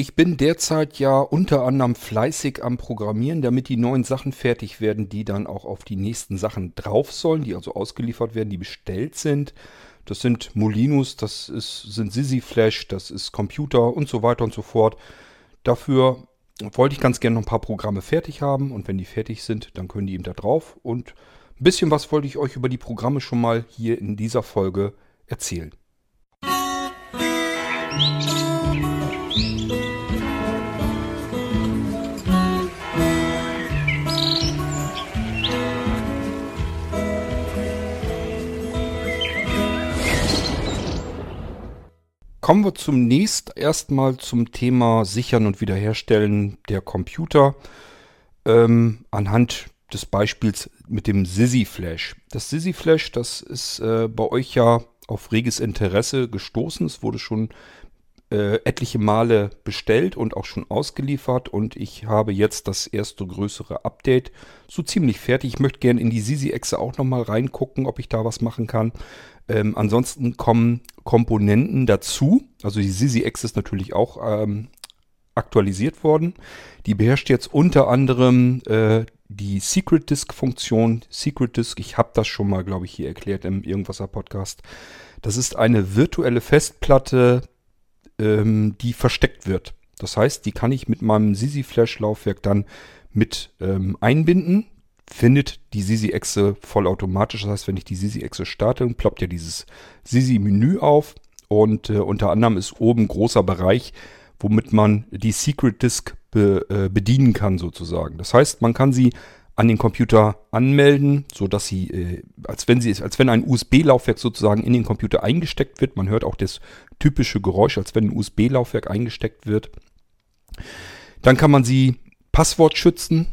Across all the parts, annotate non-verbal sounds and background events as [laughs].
Ich bin derzeit ja unter anderem fleißig am Programmieren, damit die neuen Sachen fertig werden, die dann auch auf die nächsten Sachen drauf sollen, die also ausgeliefert werden, die bestellt sind. Das sind Molinos, das ist, sind Sisi Flash, das ist Computer und so weiter und so fort. Dafür wollte ich ganz gerne noch ein paar Programme fertig haben und wenn die fertig sind, dann können die eben da drauf. Und ein bisschen was wollte ich euch über die Programme schon mal hier in dieser Folge erzählen. Kommen wir zunächst erstmal zum Thema Sichern und Wiederherstellen der Computer ähm, anhand des Beispiels mit dem Sisi Flash. Das Sisi Flash, das ist äh, bei euch ja auf reges Interesse gestoßen. Es wurde schon äh, etliche Male bestellt und auch schon ausgeliefert und ich habe jetzt das erste größere Update so ziemlich fertig. Ich möchte gerne in die Sisi-Echse auch nochmal reingucken, ob ich da was machen kann. Ähm, ansonsten kommen Komponenten dazu. Also die Sisi-Echse ist natürlich auch ähm, aktualisiert worden. Die beherrscht jetzt unter anderem äh, die Secret Disk Funktion. Secret Disk, ich habe das schon mal, glaube ich, hier erklärt im Irgendwaser Podcast. Das ist eine virtuelle Festplatte, ähm, die versteckt wird. Das heißt, die kann ich mit meinem Sisi Flash Laufwerk dann mit ähm, einbinden findet die Sisi-Echse vollautomatisch. Das heißt, wenn ich die Sisi-Echse starte, ploppt ja dieses Sisi-Menü auf und äh, unter anderem ist oben großer Bereich, womit man die Secret Disk be, äh, bedienen kann sozusagen. Das heißt, man kann sie an den Computer anmelden, so dass sie, äh, als wenn sie, als wenn ein USB-Laufwerk sozusagen in den Computer eingesteckt wird. Man hört auch das typische Geräusch, als wenn ein USB-Laufwerk eingesteckt wird. Dann kann man sie Passwort schützen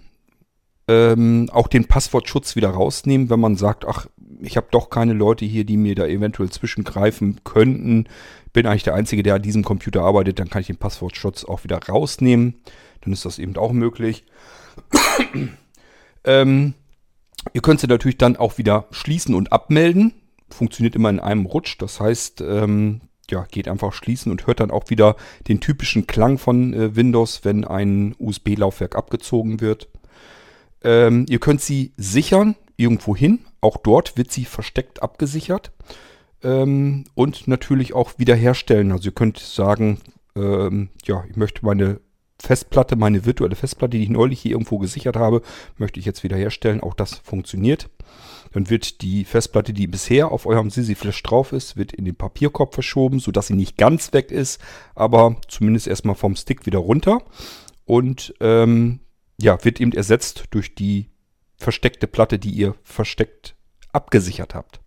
ähm, auch den Passwortschutz wieder rausnehmen, wenn man sagt, ach, ich habe doch keine Leute hier, die mir da eventuell zwischengreifen könnten. Bin eigentlich der Einzige, der an diesem Computer arbeitet, dann kann ich den Passwortschutz auch wieder rausnehmen. Dann ist das eben auch möglich. [clears throat] ähm, ihr könnt sie natürlich dann auch wieder schließen und abmelden. Funktioniert immer in einem Rutsch. Das heißt, ähm, ja, geht einfach schließen und hört dann auch wieder den typischen Klang von äh, Windows, wenn ein USB-Laufwerk abgezogen wird. Ähm, ihr könnt sie sichern irgendwo hin. Auch dort wird sie versteckt abgesichert. Ähm, und natürlich auch wiederherstellen. Also ihr könnt sagen, ähm, ja, ich möchte meine Festplatte, meine virtuelle Festplatte, die ich neulich hier irgendwo gesichert habe, möchte ich jetzt wiederherstellen. Auch das funktioniert. Dann wird die Festplatte, die bisher auf eurem Sisi Flash drauf ist, wird in den Papierkorb verschoben, sodass sie nicht ganz weg ist, aber zumindest erstmal vom Stick wieder runter. Und ähm, ja, wird eben ersetzt durch die versteckte Platte, die ihr versteckt abgesichert habt.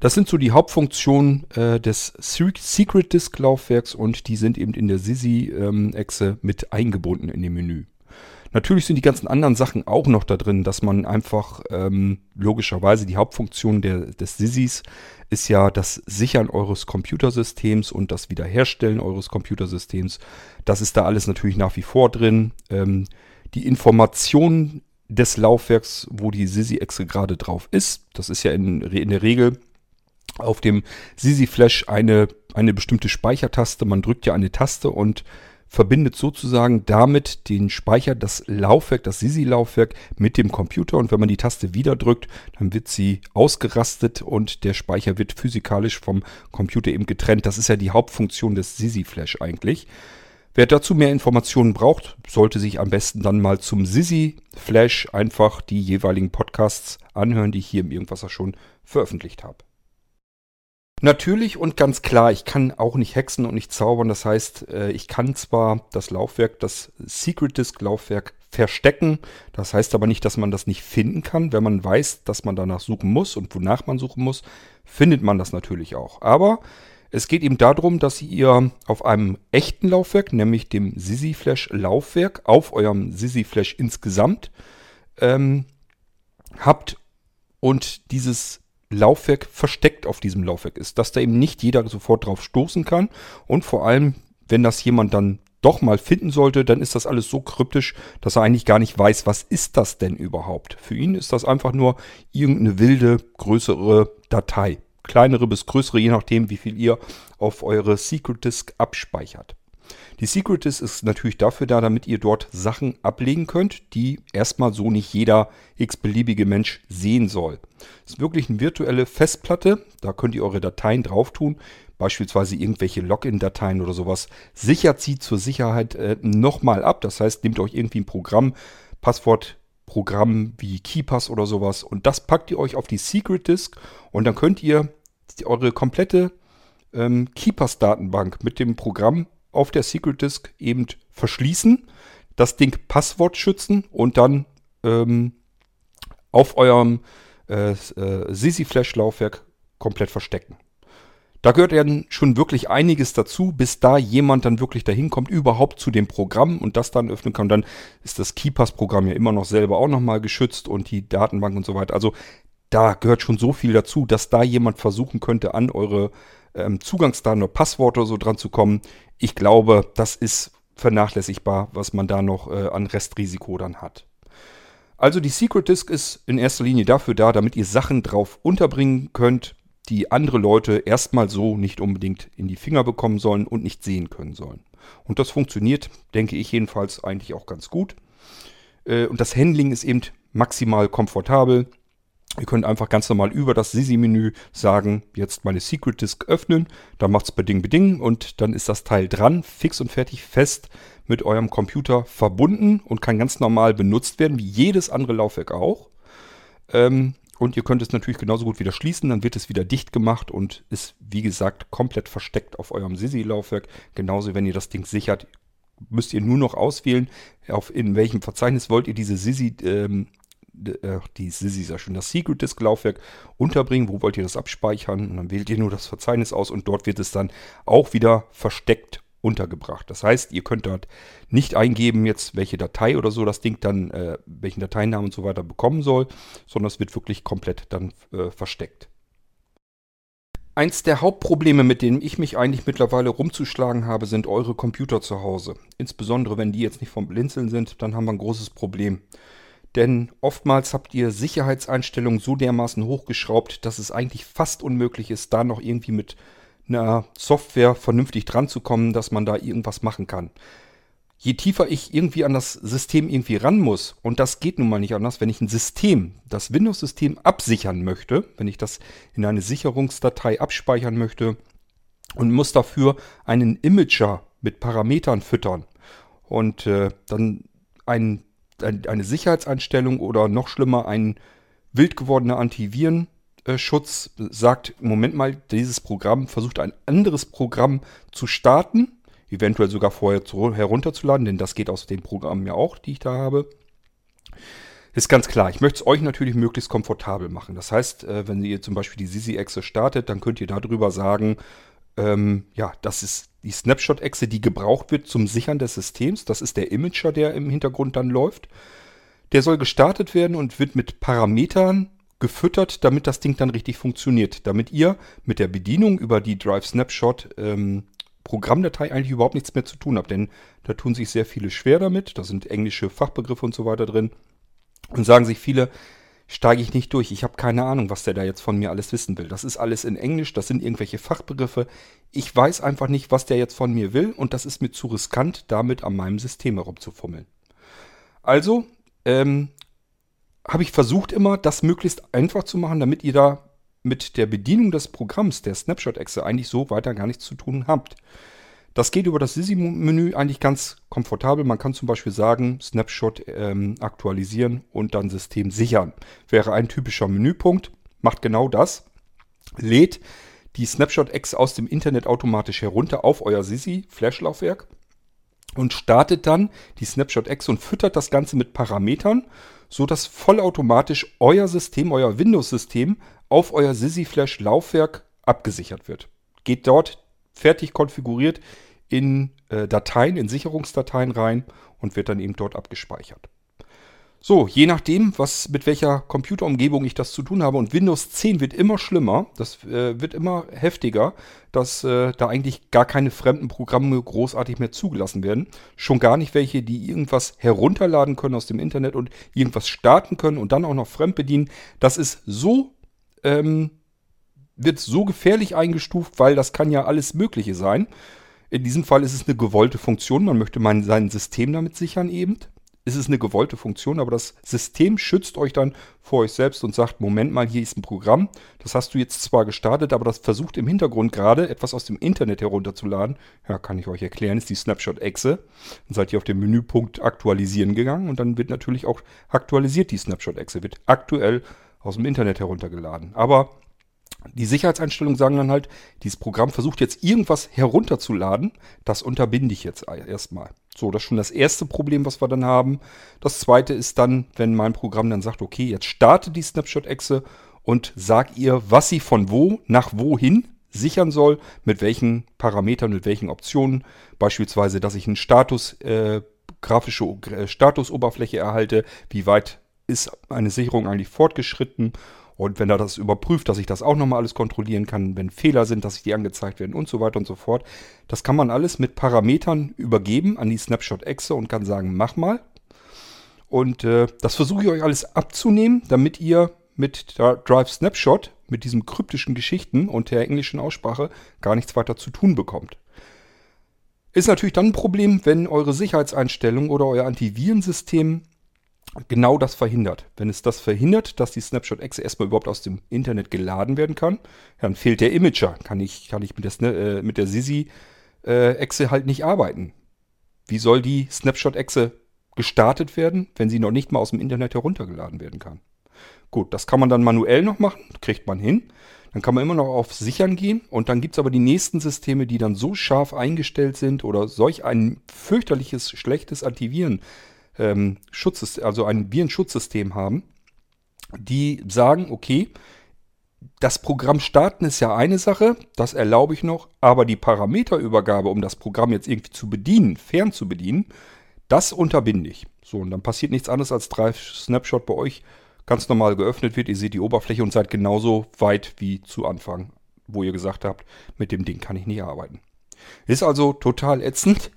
Das sind so die Hauptfunktionen äh, des Secret Disk Laufwerks und die sind eben in der Sisi-Echse ähm, mit eingebunden in dem Menü. Natürlich sind die ganzen anderen Sachen auch noch da drin, dass man einfach ähm, logischerweise die Hauptfunktion der, des Sisis ist ja das Sichern eures Computersystems und das Wiederherstellen eures Computersystems. Das ist da alles natürlich nach wie vor drin. Ähm, die Information des Laufwerks, wo die Sisi-Echse gerade drauf ist, das ist ja in, in der Regel auf dem Sisi-Flash eine, eine bestimmte Speichertaste. Man drückt ja eine Taste und verbindet sozusagen damit den Speicher, das Laufwerk, das SISI-Laufwerk mit dem Computer und wenn man die Taste wieder drückt, dann wird sie ausgerastet und der Speicher wird physikalisch vom Computer eben getrennt. Das ist ja die Hauptfunktion des SISI-Flash eigentlich. Wer dazu mehr Informationen braucht, sollte sich am besten dann mal zum Sisi Flash einfach die jeweiligen Podcasts anhören, die ich hier im Irgendwasser schon veröffentlicht habe. Natürlich und ganz klar, ich kann auch nicht hexen und nicht zaubern. Das heißt, äh, ich kann zwar das Laufwerk, das Secret Disk Laufwerk verstecken. Das heißt aber nicht, dass man das nicht finden kann. Wenn man weiß, dass man danach suchen muss und wonach man suchen muss, findet man das natürlich auch. Aber es geht eben darum, dass ihr auf einem echten Laufwerk, nämlich dem Sisi Flash Laufwerk, auf eurem Sisi Flash insgesamt ähm, habt und dieses Laufwerk versteckt auf diesem Laufwerk ist, dass da eben nicht jeder sofort drauf stoßen kann und vor allem, wenn das jemand dann doch mal finden sollte, dann ist das alles so kryptisch, dass er eigentlich gar nicht weiß, was ist das denn überhaupt. Für ihn ist das einfach nur irgendeine wilde, größere Datei. Kleinere bis größere, je nachdem, wie viel ihr auf eure Secret Disk abspeichert. Die Secret Disk ist natürlich dafür da, damit ihr dort Sachen ablegen könnt, die erstmal so nicht jeder x-beliebige Mensch sehen soll. Es ist wirklich eine virtuelle Festplatte, da könnt ihr eure Dateien drauf tun, beispielsweise irgendwelche Login-Dateien oder sowas. Sichert sie zur Sicherheit äh, nochmal ab, das heißt, nehmt euch irgendwie ein Programm, Passwort Programm wie KeyPass oder sowas. Und das packt ihr euch auf die Secret Disk und dann könnt ihr eure komplette ähm, KeyPass-Datenbank mit dem Programm auf der Secret Disk eben verschließen, das Ding Passwort schützen und dann ähm, auf eurem äh, äh, Sisi Flash Laufwerk komplett verstecken. Da gehört dann schon wirklich einiges dazu, bis da jemand dann wirklich dahin kommt, überhaupt zu dem Programm und das dann öffnen kann. Dann ist das KeyPass-Programm ja immer noch selber auch nochmal geschützt und die Datenbank und so weiter. Also da gehört schon so viel dazu, dass da jemand versuchen könnte, an eure ähm, Zugangsdaten oder Passworte so dran zu kommen. Ich glaube, das ist vernachlässigbar, was man da noch äh, an Restrisiko dann hat. Also die Secret Disk ist in erster Linie dafür da, damit ihr Sachen drauf unterbringen könnt, die andere Leute erstmal so nicht unbedingt in die Finger bekommen sollen und nicht sehen können sollen. Und das funktioniert, denke ich jedenfalls, eigentlich auch ganz gut. Äh, und das Handling ist eben maximal komfortabel. Ihr könnt einfach ganz normal über das Sisi-Menü sagen, jetzt meine Secret Disk öffnen, dann macht es beding beding und dann ist das Teil dran, fix und fertig, fest mit eurem Computer verbunden und kann ganz normal benutzt werden, wie jedes andere Laufwerk auch. Ähm, und ihr könnt es natürlich genauso gut wieder schließen, dann wird es wieder dicht gemacht und ist, wie gesagt, komplett versteckt auf eurem Sisi-Laufwerk. Genauso, wenn ihr das Ding sichert, müsst ihr nur noch auswählen, auf in welchem Verzeichnis wollt ihr diese Sisi, ähm, äh, die Sisi ist ja schon das Secret Disk Laufwerk unterbringen, wo wollt ihr das abspeichern und dann wählt ihr nur das Verzeichnis aus und dort wird es dann auch wieder versteckt untergebracht. Das heißt, ihr könnt dort nicht eingeben, jetzt welche Datei oder so das Ding dann, äh, welchen Dateinamen und so weiter bekommen soll, sondern es wird wirklich komplett dann äh, versteckt. Eins der Hauptprobleme, mit denen ich mich eigentlich mittlerweile rumzuschlagen habe, sind eure Computer zu Hause. Insbesondere wenn die jetzt nicht vom Blinzeln sind, dann haben wir ein großes Problem. Denn oftmals habt ihr Sicherheitseinstellungen so dermaßen hochgeschraubt, dass es eigentlich fast unmöglich ist, da noch irgendwie mit einer Software vernünftig dran zu kommen, dass man da irgendwas machen kann. Je tiefer ich irgendwie an das System irgendwie ran muss, und das geht nun mal nicht anders, wenn ich ein System, das Windows-System absichern möchte, wenn ich das in eine Sicherungsdatei abspeichern möchte und muss dafür einen Imager mit Parametern füttern und äh, dann ein, ein, eine Sicherheitseinstellung oder noch schlimmer ein wild gewordener Antiviren Schutz sagt, Moment mal, dieses Programm versucht ein anderes Programm zu starten, eventuell sogar vorher zu, herunterzuladen, denn das geht aus den Programmen ja auch, die ich da habe. Ist ganz klar, ich möchte es euch natürlich möglichst komfortabel machen. Das heißt, äh, wenn ihr zum Beispiel die Sisi-Echse startet, dann könnt ihr darüber sagen, ähm, ja, das ist die Snapshot-Echse, die gebraucht wird zum Sichern des Systems. Das ist der Imager, der im Hintergrund dann läuft. Der soll gestartet werden und wird mit Parametern gefüttert, damit das Ding dann richtig funktioniert. Damit ihr mit der Bedienung über die Drive Snapshot ähm, Programmdatei eigentlich überhaupt nichts mehr zu tun habt. Denn da tun sich sehr viele schwer damit. Da sind englische Fachbegriffe und so weiter drin. Und sagen sich viele, steige ich nicht durch. Ich habe keine Ahnung, was der da jetzt von mir alles wissen will. Das ist alles in Englisch, das sind irgendwelche Fachbegriffe. Ich weiß einfach nicht, was der jetzt von mir will und das ist mir zu riskant, damit an meinem System herumzufummeln. Also, ähm, habe ich versucht immer, das möglichst einfach zu machen, damit ihr da mit der Bedienung des Programms, der Snapshot-Exe, eigentlich so weiter gar nichts zu tun habt. Das geht über das Sisi-Menü eigentlich ganz komfortabel. Man kann zum Beispiel sagen, Snapshot ähm, aktualisieren und dann System sichern. Wäre ein typischer Menüpunkt. Macht genau das. Lädt die Snapshot-Exe aus dem Internet automatisch herunter auf euer Sisi-Flash-Laufwerk und startet dann die Snapshot-Exe und füttert das Ganze mit Parametern so dass vollautomatisch euer System, euer Windows-System auf euer Sisi Flash Laufwerk abgesichert wird. Geht dort fertig konfiguriert in äh, Dateien, in Sicherungsdateien rein und wird dann eben dort abgespeichert. So, je nachdem, was mit welcher Computerumgebung ich das zu tun habe. Und Windows 10 wird immer schlimmer, das äh, wird immer heftiger, dass äh, da eigentlich gar keine fremden Programme großartig mehr zugelassen werden. Schon gar nicht welche, die irgendwas herunterladen können aus dem Internet und irgendwas starten können und dann auch noch fremd bedienen. Das ist so, ähm, wird so gefährlich eingestuft, weil das kann ja alles Mögliche sein. In diesem Fall ist es eine gewollte Funktion. Man möchte mein, sein System damit sichern eben. Es ist eine gewollte Funktion, aber das System schützt euch dann vor euch selbst und sagt, Moment mal, hier ist ein Programm. Das hast du jetzt zwar gestartet, aber das versucht im Hintergrund gerade etwas aus dem Internet herunterzuladen. Ja, kann ich euch erklären, ist die Snapshot-Exe. Dann seid ihr auf den Menüpunkt Aktualisieren gegangen und dann wird natürlich auch aktualisiert die Snapshot-Exe, wird aktuell aus dem Internet heruntergeladen. Aber die Sicherheitseinstellungen sagen dann halt, dieses Programm versucht jetzt irgendwas herunterzuladen. Das unterbinde ich jetzt erstmal. So, das ist schon das erste Problem, was wir dann haben. Das zweite ist dann, wenn mein Programm dann sagt, okay, jetzt starte die Snapshot-Exe und sag ihr, was sie von wo nach wohin sichern soll, mit welchen Parametern, mit welchen Optionen. Beispielsweise, dass ich einen Status, äh, grafische äh, Statusoberfläche erhalte, wie weit ist eine Sicherung eigentlich fortgeschritten und wenn er das überprüft, dass ich das auch nochmal alles kontrollieren kann, wenn Fehler sind, dass ich die angezeigt werden und so weiter und so fort. Das kann man alles mit Parametern übergeben an die Snapshot-Exe und kann sagen, mach mal. Und äh, das versuche ich euch alles abzunehmen, damit ihr mit Drive Snapshot, mit diesen kryptischen Geschichten und der englischen Aussprache gar nichts weiter zu tun bekommt. Ist natürlich dann ein Problem, wenn eure Sicherheitseinstellungen oder euer Antivirensystem genau das verhindert. Wenn es das verhindert, dass die Snapshot-Exe erstmal überhaupt aus dem Internet geladen werden kann, dann fehlt der Imager. Kann ich, kann ich mit der, äh, der Sisi-Exe äh, halt nicht arbeiten. Wie soll die Snapshot-Exe gestartet werden, wenn sie noch nicht mal aus dem Internet heruntergeladen werden kann? Gut, das kann man dann manuell noch machen, kriegt man hin. Dann kann man immer noch auf Sichern gehen und dann gibt es aber die nächsten Systeme, die dann so scharf eingestellt sind oder solch ein fürchterliches, schlechtes Antiviren ähm, Schutzsystem, also ein Virenschutzsystem haben, die sagen, okay, das Programm starten ist ja eine Sache, das erlaube ich noch, aber die Parameterübergabe, um das Programm jetzt irgendwie zu bedienen, fern zu bedienen, das unterbinde ich. So, und dann passiert nichts anderes, als Drive Snapshot bei euch ganz normal geöffnet wird. Ihr seht die Oberfläche und seid genauso weit wie zu Anfang, wo ihr gesagt habt, mit dem Ding kann ich nicht arbeiten. Ist also total ätzend.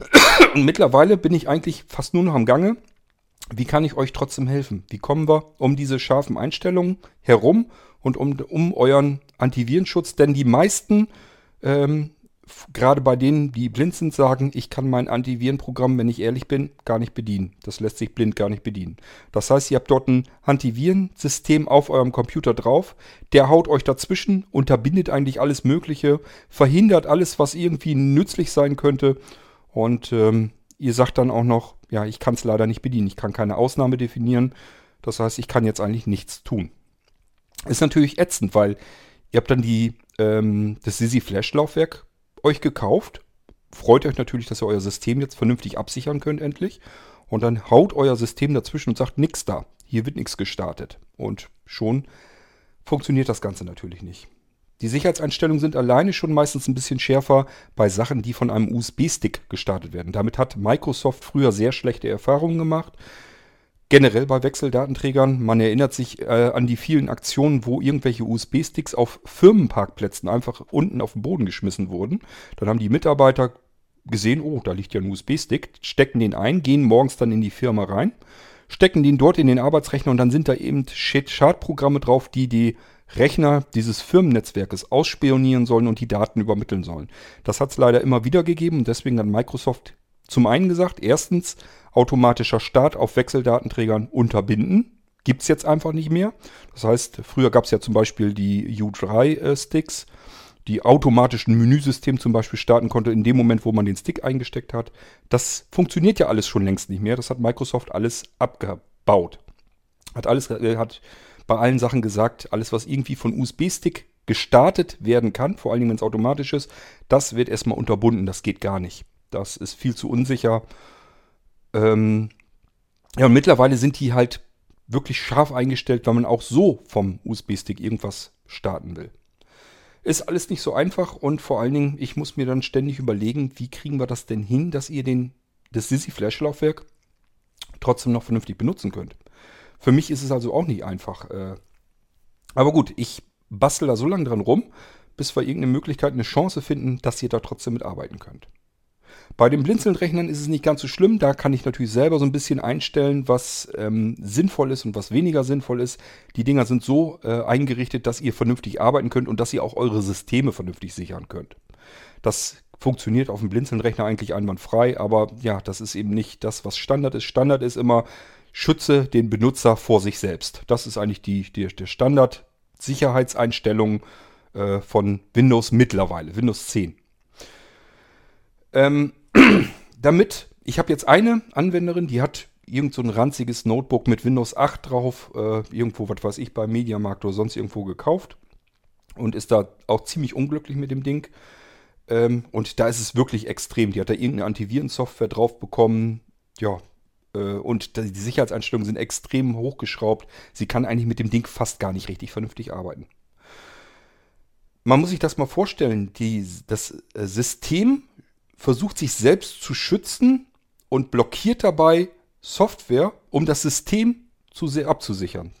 [coughs] Und mittlerweile bin ich eigentlich fast nur noch am Gange. Wie kann ich euch trotzdem helfen? Wie kommen wir um diese scharfen Einstellungen herum und um, um euren Antivirenschutz? Denn die meisten, ähm, gerade bei denen, die blind sind, sagen, ich kann mein Antivirenprogramm, wenn ich ehrlich bin, gar nicht bedienen. Das lässt sich blind gar nicht bedienen. Das heißt, ihr habt dort ein Antivirensystem auf eurem Computer drauf. Der haut euch dazwischen, unterbindet eigentlich alles Mögliche, verhindert alles, was irgendwie nützlich sein könnte und ähm, ihr sagt dann auch noch, ja, ich kann es leider nicht bedienen. Ich kann keine Ausnahme definieren. Das heißt, ich kann jetzt eigentlich nichts tun. Ist natürlich ätzend, weil ihr habt dann die, ähm, das Sisi Flash Laufwerk euch gekauft. Freut euch natürlich, dass ihr euer System jetzt vernünftig absichern könnt endlich. Und dann haut euer System dazwischen und sagt, nix da. Hier wird nichts gestartet. Und schon funktioniert das Ganze natürlich nicht. Die Sicherheitseinstellungen sind alleine schon meistens ein bisschen schärfer bei Sachen, die von einem USB-Stick gestartet werden. Damit hat Microsoft früher sehr schlechte Erfahrungen gemacht. Generell bei Wechseldatenträgern. Man erinnert sich äh, an die vielen Aktionen, wo irgendwelche USB-Sticks auf Firmenparkplätzen einfach unten auf den Boden geschmissen wurden. Dann haben die Mitarbeiter gesehen, oh, da liegt ja ein USB-Stick, stecken den ein, gehen morgens dann in die Firma rein, stecken den dort in den Arbeitsrechner und dann sind da eben Schadprogramme drauf, die die Rechner dieses Firmennetzwerkes ausspionieren sollen und die Daten übermitteln sollen. Das hat es leider immer wieder gegeben und deswegen hat Microsoft zum einen gesagt, erstens automatischer Start auf Wechseldatenträgern unterbinden. Gibt es jetzt einfach nicht mehr. Das heißt, früher gab es ja zum Beispiel die U3-Sticks, die automatischen Menüsystem zum Beispiel starten konnte in dem Moment, wo man den Stick eingesteckt hat. Das funktioniert ja alles schon längst nicht mehr. Das hat Microsoft alles abgebaut. Hat alles, äh, hat bei allen Sachen gesagt, alles was irgendwie von USB-Stick gestartet werden kann, vor allem wenn es automatisch ist, das wird erstmal unterbunden. Das geht gar nicht. Das ist viel zu unsicher. Ähm ja, und mittlerweile sind die halt wirklich scharf eingestellt, wenn man auch so vom USB-Stick irgendwas starten will. Ist alles nicht so einfach und vor allen Dingen, ich muss mir dann ständig überlegen, wie kriegen wir das denn hin, dass ihr den, das Sisi Flash Laufwerk trotzdem noch vernünftig benutzen könnt. Für mich ist es also auch nicht einfach. Äh. Aber gut, ich bastel da so lange dran rum, bis wir irgendeine Möglichkeit, eine Chance finden, dass ihr da trotzdem mitarbeiten könnt. Bei den Blinzeln-Rechnern ist es nicht ganz so schlimm. Da kann ich natürlich selber so ein bisschen einstellen, was ähm, sinnvoll ist und was weniger sinnvoll ist. Die Dinger sind so äh, eingerichtet, dass ihr vernünftig arbeiten könnt und dass ihr auch eure Systeme vernünftig sichern könnt. Das Funktioniert auf dem Blinzeln-Rechner eigentlich einwandfrei, aber ja, das ist eben nicht das, was Standard ist. Standard ist immer, schütze den Benutzer vor sich selbst. Das ist eigentlich die, die der Standard Sicherheitseinstellung äh, von Windows mittlerweile, Windows 10. Ähm, [clears throat] damit, ich habe jetzt eine Anwenderin, die hat irgend so ein ranziges Notebook mit Windows 8 drauf, äh, irgendwo, was weiß ich, beim Mediamarkt oder sonst irgendwo gekauft und ist da auch ziemlich unglücklich mit dem Ding. Ähm, und da ist es wirklich extrem. Die hat da irgendeine Antivirensoftware drauf bekommen. Ja, und die Sicherheitseinstellungen sind extrem hochgeschraubt. Sie kann eigentlich mit dem Ding fast gar nicht richtig vernünftig arbeiten. Man muss sich das mal vorstellen. Die, das äh, System versucht sich selbst zu schützen und blockiert dabei Software, um das System zu sehr abzusichern.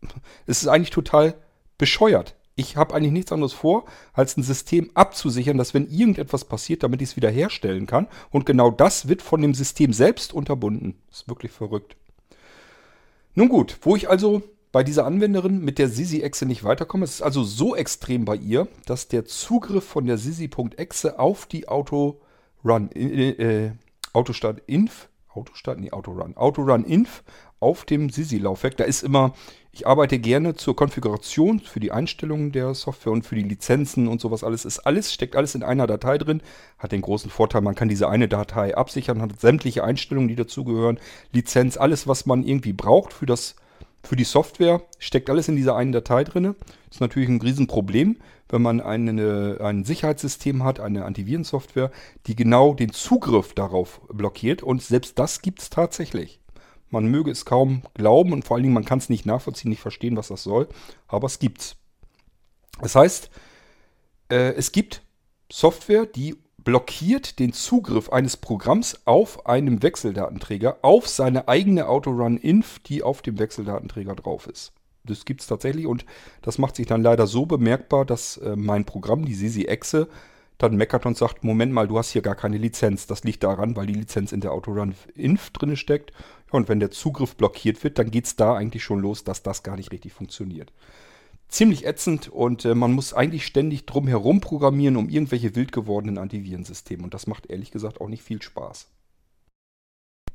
[laughs] Es ist eigentlich total bescheuert. Ich habe eigentlich nichts anderes vor, als ein System abzusichern, dass wenn irgendetwas passiert, damit ich es wieder herstellen kann. Und genau das wird von dem System selbst unterbunden. Ist wirklich verrückt. Nun gut, wo ich also bei dieser Anwenderin mit der Sisi-Exe nicht weiterkomme, es ist also so extrem bei ihr, dass der Zugriff von der Sisi.exe auf die Autorun, äh, äh, Autostart Inf, Autostart, nee, Autorun, Autorun Inf auf dem Sisi-Laufwerk, da ist immer ich arbeite gerne zur Konfiguration für die Einstellungen der Software und für die Lizenzen und sowas alles. Ist alles, steckt alles in einer Datei drin. Hat den großen Vorteil, man kann diese eine Datei absichern, hat sämtliche Einstellungen, die dazugehören, Lizenz, alles, was man irgendwie braucht für das, für die Software, steckt alles in dieser einen Datei drin. Ist natürlich ein Riesenproblem, wenn man eine, ein Sicherheitssystem hat, eine Antivirensoftware, die genau den Zugriff darauf blockiert. Und selbst das gibt es tatsächlich. Man möge es kaum glauben und vor allen Dingen, man kann es nicht nachvollziehen, nicht verstehen, was das soll, aber es gibt's. Das heißt, äh, es gibt Software, die blockiert den Zugriff eines Programms auf einem Wechseldatenträger auf seine eigene Autorun-Inf, die auf dem Wechseldatenträger drauf ist. Das gibt es tatsächlich und das macht sich dann leider so bemerkbar, dass äh, mein Programm, die Sisi-Exe, dann meckert und sagt, Moment mal, du hast hier gar keine Lizenz. Das liegt daran, weil die Lizenz in der Autorun-Inf drin steckt und wenn der Zugriff blockiert wird, dann geht es da eigentlich schon los, dass das gar nicht richtig funktioniert. Ziemlich ätzend und äh, man muss eigentlich ständig drum herum programmieren, um irgendwelche wild gewordenen Antivirensysteme. Und das macht ehrlich gesagt auch nicht viel Spaß.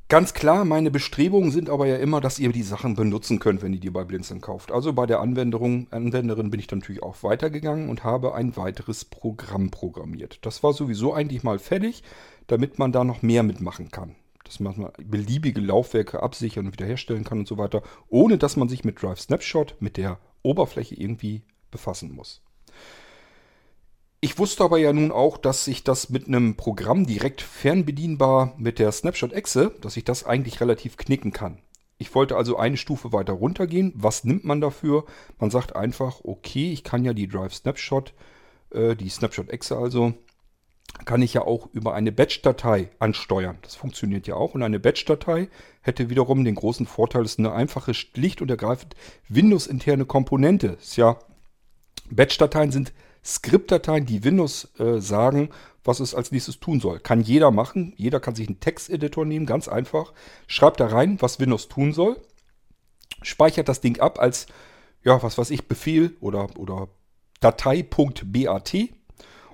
Ganz klar, meine Bestrebungen sind aber ja immer, dass ihr die Sachen benutzen könnt, wenn ihr die bei Blinzeln kauft. Also bei der Anwenderung, Anwenderin bin ich dann natürlich auch weitergegangen und habe ein weiteres Programm programmiert. Das war sowieso eigentlich mal fertig, damit man da noch mehr mitmachen kann dass man beliebige Laufwerke absichern und wiederherstellen kann und so weiter, ohne dass man sich mit Drive Snapshot, mit der Oberfläche irgendwie befassen muss. Ich wusste aber ja nun auch, dass ich das mit einem Programm direkt fernbedienbar mit der Snapshot-Exe, dass ich das eigentlich relativ knicken kann. Ich wollte also eine Stufe weiter runtergehen. Was nimmt man dafür? Man sagt einfach, okay, ich kann ja die Drive Snapshot, äh, die Snapshot-Exe also, kann ich ja auch über eine Batch-Datei ansteuern. Das funktioniert ja auch. Und eine Batch-Datei hätte wiederum den großen Vorteil, es ist eine einfache, schlicht und ergreifend Windows-interne Komponente. Ist ja, Batch-Dateien sind Skriptdateien, die Windows äh, sagen, was es als nächstes tun soll. Kann jeder machen. Jeder kann sich einen Texteditor nehmen, ganz einfach. Schreibt da rein, was Windows tun soll. Speichert das Ding ab als, ja, was weiß ich, Befehl oder, oder Datei.bat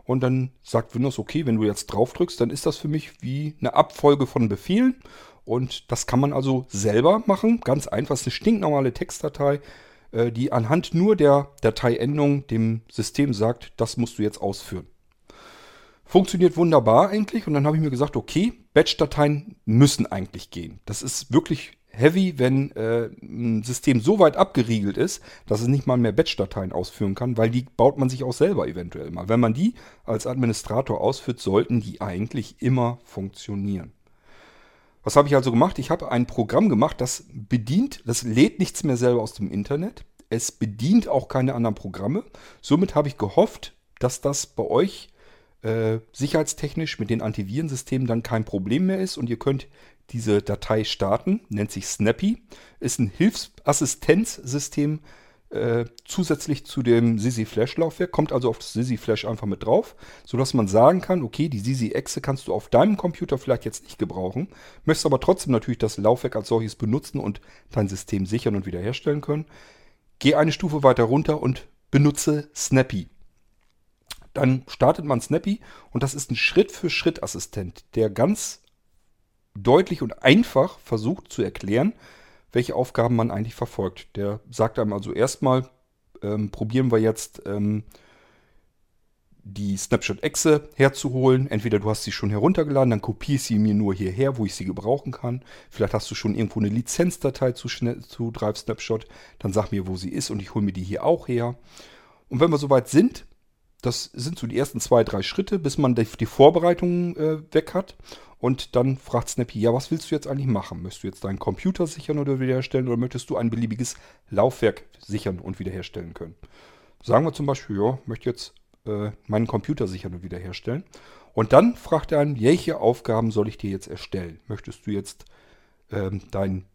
und dann sagt Windows, okay, wenn du jetzt drauf drückst, dann ist das für mich wie eine Abfolge von Befehlen. Und das kann man also selber machen. Ganz einfach, es ist eine stinknormale Textdatei, äh, die anhand nur der Dateiendung dem System sagt, das musst du jetzt ausführen. Funktioniert wunderbar eigentlich. Und dann habe ich mir gesagt, okay, Batch-Dateien müssen eigentlich gehen. Das ist wirklich heavy, wenn äh, ein System so weit abgeriegelt ist, dass es nicht mal mehr Batch-Dateien ausführen kann, weil die baut man sich auch selber eventuell mal. Wenn man die als Administrator ausführt, sollten die eigentlich immer funktionieren. Was habe ich also gemacht? Ich habe ein Programm gemacht, das bedient, das lädt nichts mehr selber aus dem Internet. Es bedient auch keine anderen Programme. Somit habe ich gehofft, dass das bei euch äh, sicherheitstechnisch mit den Antivirensystemen dann kein Problem mehr ist und ihr könnt diese Datei starten, nennt sich Snappy, ist ein Hilfsassistenzsystem äh, zusätzlich zu dem Sisi Flash Laufwerk, kommt also auf das Sisi Flash einfach mit drauf, sodass man sagen kann, okay, die Sisi Exe kannst du auf deinem Computer vielleicht jetzt nicht gebrauchen, möchtest aber trotzdem natürlich das Laufwerk als solches benutzen und dein System sichern und wiederherstellen können. Geh eine Stufe weiter runter und benutze Snappy. Dann startet man Snappy und das ist ein Schritt-für-Schritt-Assistent, der ganz deutlich und einfach versucht zu erklären, welche Aufgaben man eigentlich verfolgt. Der sagt einem also erstmal, ähm, probieren wir jetzt ähm, die Snapshot-Exe herzuholen. Entweder du hast sie schon heruntergeladen, dann kopierst sie mir nur hierher, wo ich sie gebrauchen kann. Vielleicht hast du schon irgendwo eine Lizenzdatei zu, zu Drive Snapshot. Dann sag mir, wo sie ist und ich hole mir die hier auch her. Und wenn wir soweit sind, das sind so die ersten zwei, drei Schritte, bis man die, die Vorbereitungen äh, weg hat. Und dann fragt Snappy, ja, was willst du jetzt eigentlich machen? Möchtest du jetzt deinen Computer sichern oder wiederherstellen oder möchtest du ein beliebiges Laufwerk sichern und wiederherstellen können? Sagen wir zum Beispiel, ja, möchte jetzt äh, meinen Computer sichern und wiederherstellen. Und dann fragt er einen, welche Aufgaben soll ich dir jetzt erstellen? Möchtest du jetzt ähm, dein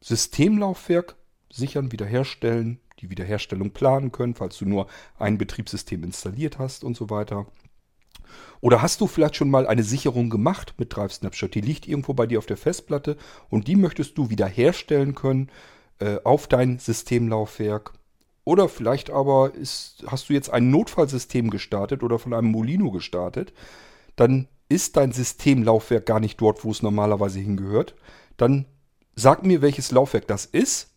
Systemlaufwerk sichern, wiederherstellen, die Wiederherstellung planen können, falls du nur ein Betriebssystem installiert hast und so weiter? Oder hast du vielleicht schon mal eine Sicherung gemacht mit Drive Snapshot? Die liegt irgendwo bei dir auf der Festplatte und die möchtest du wiederherstellen können äh, auf dein Systemlaufwerk. Oder vielleicht aber ist, hast du jetzt ein Notfallsystem gestartet oder von einem Molino gestartet. Dann ist dein Systemlaufwerk gar nicht dort, wo es normalerweise hingehört. Dann sag mir, welches Laufwerk das ist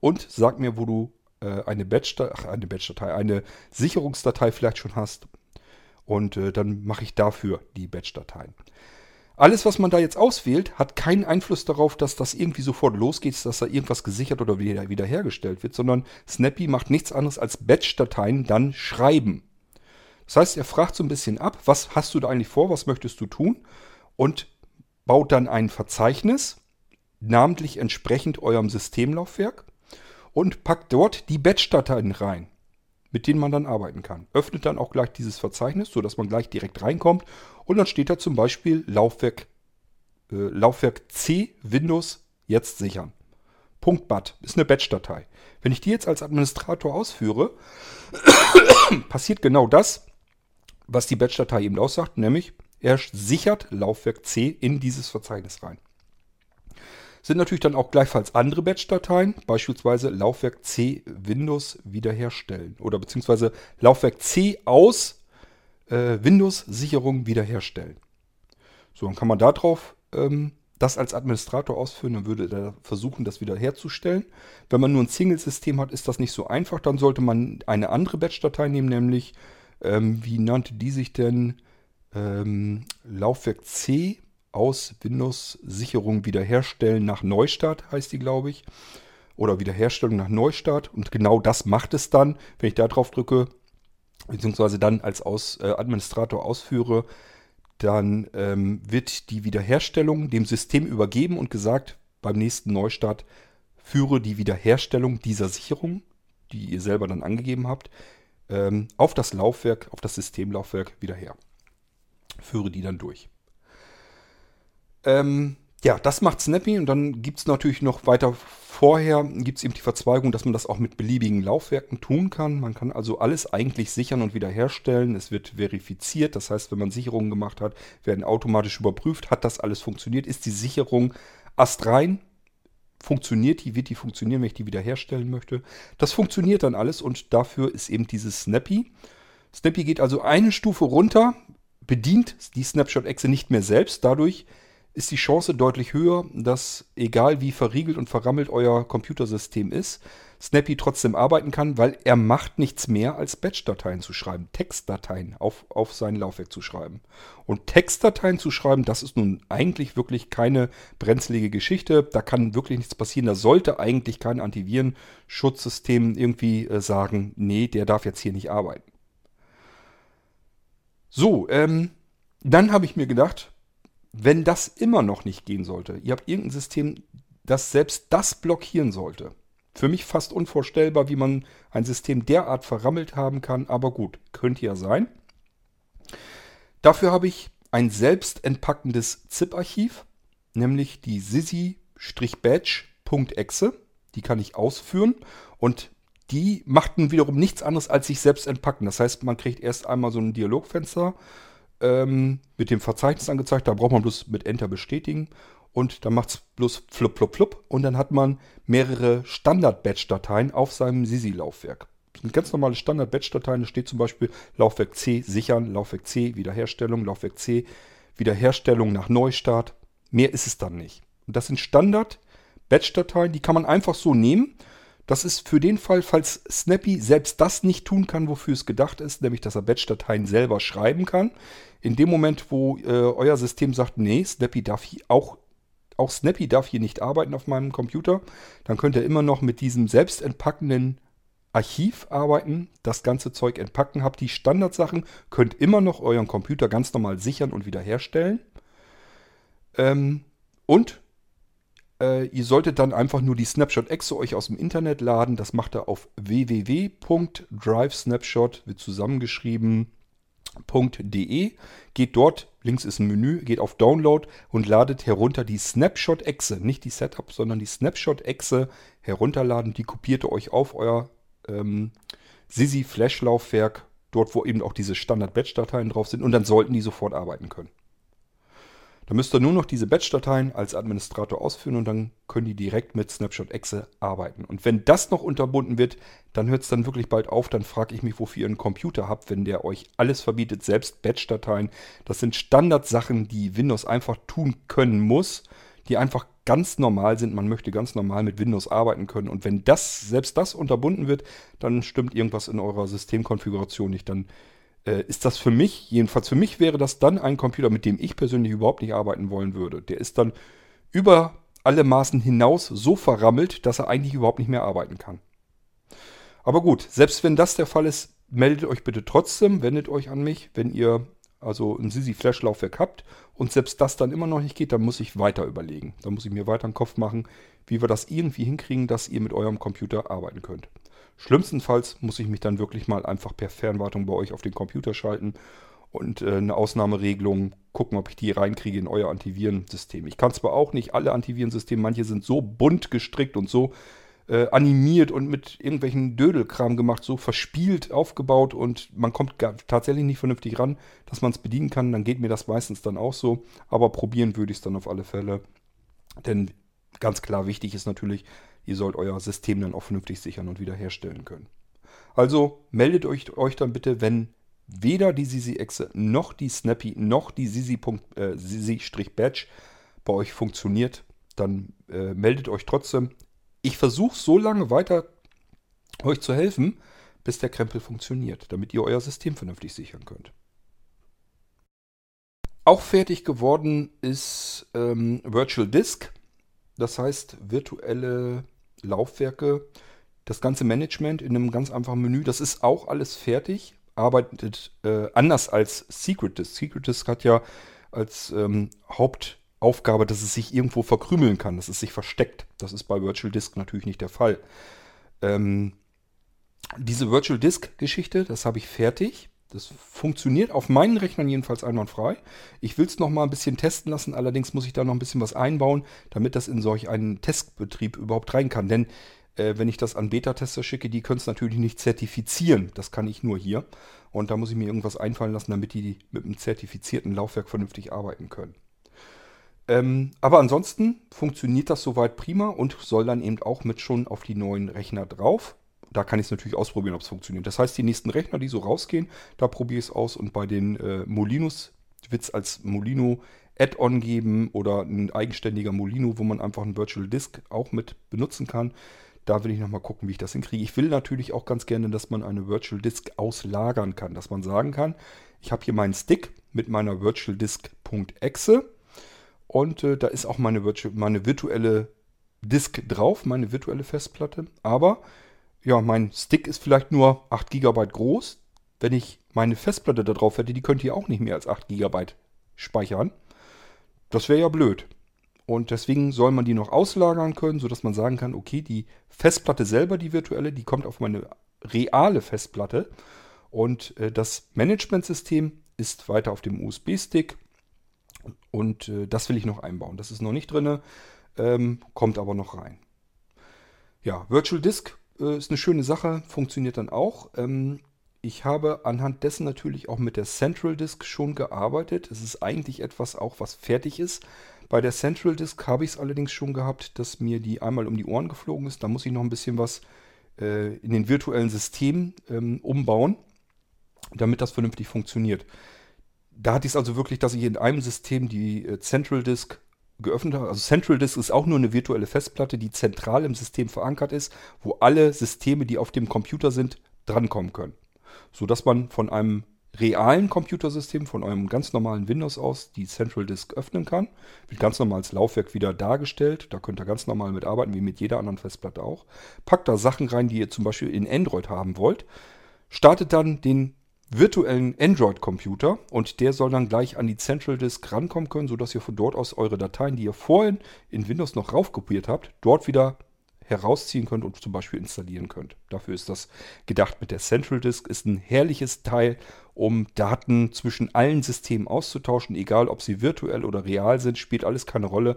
und sag mir, wo du äh, eine Batch-Datei, eine Batch-Datei, eine Sicherungsdatei vielleicht schon hast und äh, dann mache ich dafür die Batch-Dateien. Alles, was man da jetzt auswählt, hat keinen Einfluss darauf, dass das irgendwie sofort losgeht, dass da irgendwas gesichert oder wieder, wiederhergestellt wird, sondern Snappy macht nichts anderes als Batch-Dateien dann schreiben. Das heißt, er fragt so ein bisschen ab, was hast du da eigentlich vor, was möchtest du tun und baut dann ein Verzeichnis, namentlich entsprechend eurem Systemlaufwerk und packt dort die Batch-Dateien rein mit denen man dann arbeiten kann. Öffnet dann auch gleich dieses Verzeichnis, sodass man gleich direkt reinkommt. Und dann steht da zum Beispiel Laufwerk, äh, Laufwerk C Windows jetzt sichern. .bat ist eine Batch-Datei. Wenn ich die jetzt als Administrator ausführe, [coughs] passiert genau das, was die Batch-Datei eben aussagt, nämlich er sichert Laufwerk C in dieses Verzeichnis rein sind natürlich dann auch gleichfalls andere Batch-Dateien, beispielsweise Laufwerk C Windows wiederherstellen oder beziehungsweise Laufwerk C aus äh, Windows-Sicherung wiederherstellen. So, dann kann man darauf ähm, das als Administrator ausführen, dann würde er versuchen, das wiederherzustellen. Wenn man nur ein Single-System hat, ist das nicht so einfach. Dann sollte man eine andere Batch-Datei nehmen, nämlich, ähm, wie nannte die sich denn? Ähm, Laufwerk C aus Windows-Sicherung wiederherstellen nach Neustart, heißt die, glaube ich. Oder Wiederherstellung nach Neustart. Und genau das macht es dann, wenn ich da drauf drücke, beziehungsweise dann als aus, äh, Administrator ausführe, dann ähm, wird die Wiederherstellung dem System übergeben und gesagt, beim nächsten Neustart führe die Wiederherstellung dieser Sicherung, die ihr selber dann angegeben habt, ähm, auf das Laufwerk, auf das Systemlaufwerk wieder her. Führe die dann durch. Ähm, ja, das macht Snappy und dann gibt es natürlich noch weiter vorher, gibt es eben die Verzweigung, dass man das auch mit beliebigen Laufwerken tun kann. Man kann also alles eigentlich sichern und wiederherstellen. Es wird verifiziert, das heißt, wenn man Sicherungen gemacht hat, werden automatisch überprüft, hat das alles funktioniert, ist die Sicherung astrein, funktioniert die, wird die funktionieren, wenn ich die wiederherstellen möchte. Das funktioniert dann alles und dafür ist eben dieses Snappy. Snappy geht also eine Stufe runter, bedient die Snapshot-Exe nicht mehr selbst, dadurch ist die Chance deutlich höher, dass egal wie verriegelt und verrammelt euer Computersystem ist, Snappy trotzdem arbeiten kann, weil er macht nichts mehr als Batch-Dateien zu schreiben, Textdateien auf, auf sein Laufwerk zu schreiben. Und Textdateien zu schreiben, das ist nun eigentlich wirklich keine brenzlige Geschichte. Da kann wirklich nichts passieren. Da sollte eigentlich kein Antivirenschutzsystem irgendwie äh, sagen, nee, der darf jetzt hier nicht arbeiten. So, ähm, dann habe ich mir gedacht, wenn das immer noch nicht gehen sollte, ihr habt irgendein System, das selbst das blockieren sollte. Für mich fast unvorstellbar, wie man ein System derart verrammelt haben kann, aber gut, könnte ja sein. Dafür habe ich ein selbst entpackendes ZIP-Archiv, nämlich die sisi-badge.exe. Die kann ich ausführen und die machten wiederum nichts anderes als sich selbst entpacken. Das heißt, man kriegt erst einmal so ein Dialogfenster ähm, mit dem Verzeichnis angezeigt. Da braucht man bloß mit Enter bestätigen und dann macht es bloß flup, flup, flup und dann hat man mehrere Standard-Batch-Dateien auf seinem Sisi-Laufwerk. Das sind ganz normale Standard-Batch-Dateien. Da steht zum Beispiel Laufwerk C sichern, Laufwerk C Wiederherstellung, Laufwerk C Wiederherstellung nach Neustart. Mehr ist es dann nicht. Und das sind Standard-Batch-Dateien, die kann man einfach so nehmen. Das ist für den Fall, falls Snappy selbst das nicht tun kann, wofür es gedacht ist, nämlich dass er Batch-Dateien selber schreiben kann. In dem Moment, wo äh, euer System sagt, nee, Snappy darf hier auch, auch Snappy darf hier nicht arbeiten auf meinem Computer, dann könnt ihr immer noch mit diesem selbst entpackenden Archiv arbeiten, das ganze Zeug entpacken, habt die Standardsachen, könnt immer noch euren Computer ganz normal sichern und wiederherstellen. Ähm, und äh, ihr solltet dann einfach nur die Snapshot-Exe euch aus dem Internet laden. Das macht ihr auf www.drivesnapshot, wird zusammengeschrieben, .de. Geht dort, links ist ein Menü, geht auf Download und ladet herunter die Snapshot-Exe. Nicht die Setup, sondern die Snapshot-Exe herunterladen. Die kopiert ihr euch auf euer ähm, Sisi-Flash-Laufwerk, dort wo eben auch diese Standard-Batch-Dateien drauf sind. Und dann sollten die sofort arbeiten können. Da müsst ihr nur noch diese Batch-Dateien als Administrator ausführen und dann können die direkt mit Snapshot-Exe arbeiten. Und wenn das noch unterbunden wird, dann hört es dann wirklich bald auf. Dann frage ich mich, wofür ihr einen Computer habt, wenn der euch alles verbietet, selbst Batch-Dateien. Das sind Standardsachen, die Windows einfach tun können muss, die einfach ganz normal sind. Man möchte ganz normal mit Windows arbeiten können. Und wenn das, selbst das unterbunden wird, dann stimmt irgendwas in eurer Systemkonfiguration nicht. Dann ist das für mich, jedenfalls für mich wäre das dann ein Computer, mit dem ich persönlich überhaupt nicht arbeiten wollen würde. Der ist dann über alle Maßen hinaus so verrammelt, dass er eigentlich überhaupt nicht mehr arbeiten kann. Aber gut, selbst wenn das der Fall ist, meldet euch bitte trotzdem, wendet euch an mich, wenn ihr also ein Sisi Flash Laufwerk habt und selbst das dann immer noch nicht geht, dann muss ich weiter überlegen. Dann muss ich mir weiter einen Kopf machen, wie wir das irgendwie hinkriegen, dass ihr mit eurem Computer arbeiten könnt. Schlimmstenfalls muss ich mich dann wirklich mal einfach per Fernwartung bei euch auf den Computer schalten und äh, eine Ausnahmeregelung gucken, ob ich die reinkriege in euer Antivirensystem. Ich kann zwar auch nicht alle Antivirensysteme, manche sind so bunt gestrickt und so äh, animiert und mit irgendwelchen Dödelkram gemacht, so verspielt aufgebaut und man kommt tatsächlich nicht vernünftig ran, dass man es bedienen kann, dann geht mir das meistens dann auch so. Aber probieren würde ich es dann auf alle Fälle. Denn ganz klar wichtig ist natürlich, ihr sollt euer System dann auch vernünftig sichern und wiederherstellen können. Also meldet euch, euch dann bitte, wenn weder die Sisi-Exe noch die Snappy noch die Sisi-Badge äh, bei euch funktioniert, dann äh, meldet euch trotzdem. Ich versuche so lange weiter euch zu helfen, bis der Krempel funktioniert, damit ihr euer System vernünftig sichern könnt. Auch fertig geworden ist ähm, Virtual Disk. Das heißt, virtuelle Laufwerke, das ganze Management in einem ganz einfachen Menü. Das ist auch alles fertig, arbeitet äh, anders als Secret Disk. Secret Disk hat ja als ähm, Hauptaufgabe, dass es sich irgendwo verkrümeln kann, dass es sich versteckt. Das ist bei Virtual Disk natürlich nicht der Fall. Ähm, diese Virtual Disk Geschichte, das habe ich fertig. Das funktioniert auf meinen Rechnern jedenfalls einwandfrei. Ich will es noch mal ein bisschen testen lassen, allerdings muss ich da noch ein bisschen was einbauen, damit das in solch einen Testbetrieb überhaupt rein kann. Denn äh, wenn ich das an Beta-Tester schicke, die können es natürlich nicht zertifizieren. Das kann ich nur hier. Und da muss ich mir irgendwas einfallen lassen, damit die mit einem zertifizierten Laufwerk vernünftig arbeiten können. Ähm, aber ansonsten funktioniert das soweit prima und soll dann eben auch mit schon auf die neuen Rechner drauf da kann ich es natürlich ausprobieren, ob es funktioniert. Das heißt, die nächsten Rechner, die so rausgehen, da probiere ich es aus und bei den äh, Molinos wird es als Molino Add-on geben oder ein eigenständiger Molino, wo man einfach einen Virtual Disk auch mit benutzen kann. Da will ich nochmal gucken, wie ich das hinkriege. Ich will natürlich auch ganz gerne, dass man eine Virtual Disk auslagern kann, dass man sagen kann, ich habe hier meinen Stick mit meiner Virtual Disk.exe und äh, da ist auch meine, Virtual, meine virtuelle Disk drauf, meine virtuelle Festplatte, aber ja, mein Stick ist vielleicht nur 8 GB groß. Wenn ich meine Festplatte da drauf hätte, die könnte ja auch nicht mehr als 8 GB speichern. Das wäre ja blöd. Und deswegen soll man die noch auslagern können, sodass man sagen kann, okay, die Festplatte selber, die virtuelle, die kommt auf meine reale Festplatte. Und äh, das Managementsystem ist weiter auf dem USB-Stick. Und äh, das will ich noch einbauen. Das ist noch nicht drin, ähm, kommt aber noch rein. Ja, Virtual Disk äh, ist eine schöne Sache, funktioniert dann auch. Ähm, ich habe anhand dessen natürlich auch mit der Central Disk schon gearbeitet. Es ist eigentlich etwas auch, was fertig ist. Bei der Central Disk habe ich es allerdings schon gehabt, dass mir die einmal um die Ohren geflogen ist. Da muss ich noch ein bisschen was äh, in den virtuellen Systemen ähm, umbauen, damit das vernünftig funktioniert. Da hatte ich es also wirklich, dass ich in einem System die äh, Central Disk geöffnet habe. Also Central Disk ist auch nur eine virtuelle Festplatte, die zentral im System verankert ist, wo alle Systeme, die auf dem Computer sind, drankommen können. Sodass man von einem realen Computersystem, von eurem ganz normalen Windows aus, die Central Disk öffnen kann. Wird ganz normal als Laufwerk wieder dargestellt. Da könnt ihr ganz normal mit arbeiten, wie mit jeder anderen Festplatte auch. Packt da Sachen rein, die ihr zum Beispiel in Android haben wollt. Startet dann den virtuellen Android-Computer und der soll dann gleich an die Central Disk rankommen können, sodass ihr von dort aus eure Dateien, die ihr vorhin in Windows noch raufkopiert habt, dort wieder herausziehen könnt und zum Beispiel installieren könnt. Dafür ist das gedacht mit der Central Disk. Ist ein herrliches Teil, um Daten zwischen allen Systemen auszutauschen, egal ob sie virtuell oder real sind, spielt alles keine Rolle.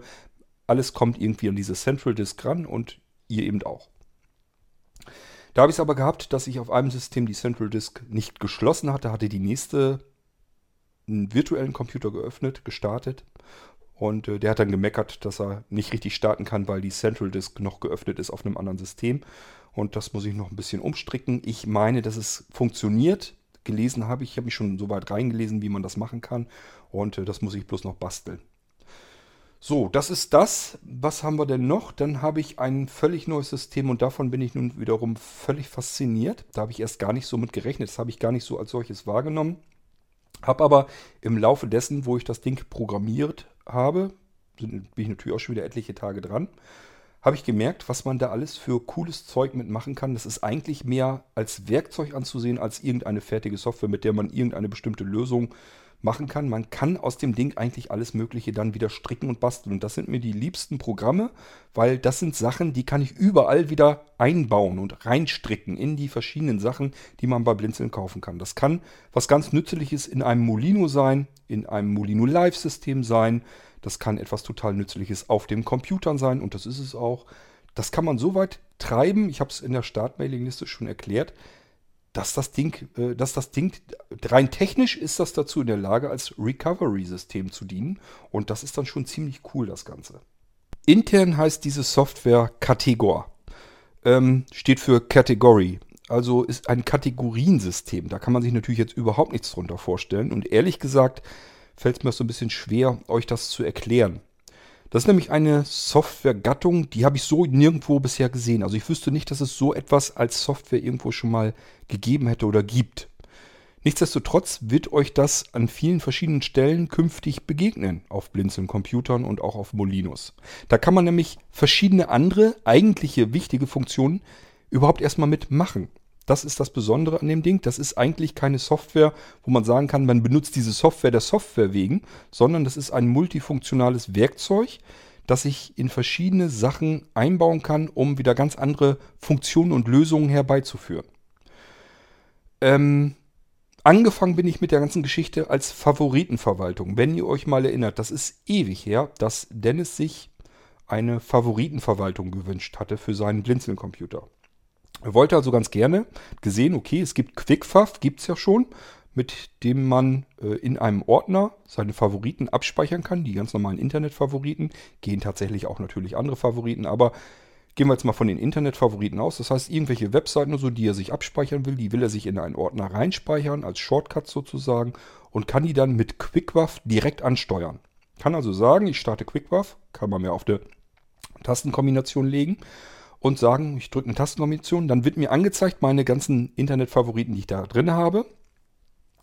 Alles kommt irgendwie an diese Central Disk ran und ihr eben auch. Da habe ich es aber gehabt, dass ich auf einem System die Central Disk nicht geschlossen hatte, hatte die nächste einen virtuellen Computer geöffnet, gestartet und äh, der hat dann gemeckert, dass er nicht richtig starten kann, weil die Central Disk noch geöffnet ist auf einem anderen System. Und das muss ich noch ein bisschen umstricken. Ich meine, dass es funktioniert. Gelesen habe ich, ich habe mich schon so weit reingelesen, wie man das machen kann. Und äh, das muss ich bloß noch basteln. So, das ist das. Was haben wir denn noch? Dann habe ich ein völlig neues System und davon bin ich nun wiederum völlig fasziniert. Da habe ich erst gar nicht so mit gerechnet. Das habe ich gar nicht so als solches wahrgenommen. Habe aber im Laufe dessen, wo ich das Ding programmiert habe, bin ich natürlich auch schon wieder etliche Tage dran, habe ich gemerkt, was man da alles für cooles Zeug mitmachen kann. Das ist eigentlich mehr als Werkzeug anzusehen, als irgendeine fertige Software, mit der man irgendeine bestimmte Lösung machen kann. Man kann aus dem Ding eigentlich alles Mögliche dann wieder stricken und basteln. Und das sind mir die liebsten Programme, weil das sind Sachen, die kann ich überall wieder einbauen und reinstricken in die verschiedenen Sachen, die man bei Blinzeln kaufen kann. Das kann was ganz Nützliches in einem Molino sein, in einem Molino Live-System sein. Das kann etwas total Nützliches auf dem Computern sein und das ist es auch. Das kann man so weit treiben, ich habe es in der Startmailingliste schon erklärt, dass das Ding, äh, dass das Ding, rein technisch ist das dazu in der Lage, als Recovery-System zu dienen. Und das ist dann schon ziemlich cool, das Ganze. Intern heißt diese Software Categor. Ähm, steht für Category. Also ist ein Kategoriensystem. Da kann man sich natürlich jetzt überhaupt nichts drunter vorstellen. Und ehrlich gesagt fällt es mir so ein bisschen schwer, euch das zu erklären. Das ist nämlich eine Softwaregattung, die habe ich so nirgendwo bisher gesehen. Also ich wüsste nicht, dass es so etwas als Software irgendwo schon mal gegeben hätte oder gibt. Nichtsdestotrotz wird euch das an vielen verschiedenen Stellen künftig begegnen auf Blinzeln-Computern und auch auf Molinos. Da kann man nämlich verschiedene andere eigentliche wichtige Funktionen überhaupt erstmal mitmachen. Das ist das Besondere an dem Ding. Das ist eigentlich keine Software, wo man sagen kann, man benutzt diese Software der Software wegen, sondern das ist ein multifunktionales Werkzeug, das ich in verschiedene Sachen einbauen kann, um wieder ganz andere Funktionen und Lösungen herbeizuführen. Ähm, angefangen bin ich mit der ganzen Geschichte als Favoritenverwaltung. Wenn ihr euch mal erinnert, das ist ewig her, dass Dennis sich eine Favoritenverwaltung gewünscht hatte für seinen Blinzeln-Computer. Wollte also ganz gerne gesehen, okay, es gibt QuickFav, gibt es ja schon, mit dem man äh, in einem Ordner seine Favoriten abspeichern kann. Die ganz normalen Internetfavoriten gehen tatsächlich auch natürlich andere Favoriten, aber gehen wir jetzt mal von den Internetfavoriten aus. Das heißt, irgendwelche Webseiten oder so, die er sich abspeichern will, die will er sich in einen Ordner reinspeichern, als Shortcut sozusagen, und kann die dann mit QuickWav direkt ansteuern. Kann also sagen, ich starte QuickWav, kann man mir auf eine Tastenkombination legen und sagen, ich drücke eine Tastenkombination, dann wird mir angezeigt meine ganzen Internetfavoriten, die ich da drin habe.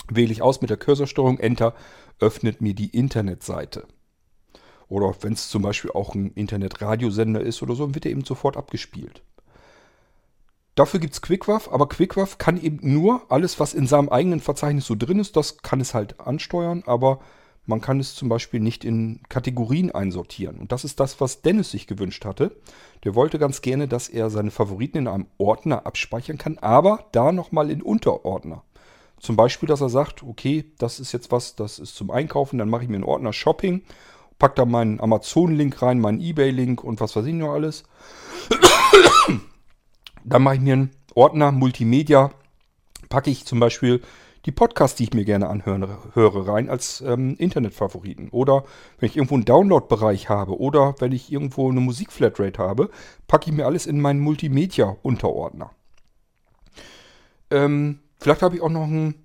Wähle ich aus mit der Cursorsteuerung Enter, öffnet mir die Internetseite. Oder wenn es zum Beispiel auch ein Internetradiosender ist oder so, dann wird er eben sofort abgespielt. Dafür gibt es QuickWav, aber QuickWav kann eben nur alles, was in seinem eigenen Verzeichnis so drin ist, das kann es halt ansteuern, aber man kann es zum Beispiel nicht in Kategorien einsortieren. Und das ist das, was Dennis sich gewünscht hatte. Der wollte ganz gerne, dass er seine Favoriten in einem Ordner abspeichern kann, aber da nochmal in Unterordner. Zum Beispiel, dass er sagt, okay, das ist jetzt was, das ist zum Einkaufen, dann mache ich mir einen Ordner Shopping, pack da meinen Amazon-Link rein, meinen Ebay-Link und was weiß ich noch alles. dann mache ich mir einen Ordner Multimedia, packe ich zum Beispiel die Podcasts, die ich mir gerne anhöre, höre, rein als ähm, Internetfavoriten. Oder wenn ich irgendwo einen Download-Bereich habe oder wenn ich irgendwo eine Musikflatrate habe, packe ich mir alles in meinen Multimedia-Unterordner. Ähm, vielleicht habe ich auch noch ein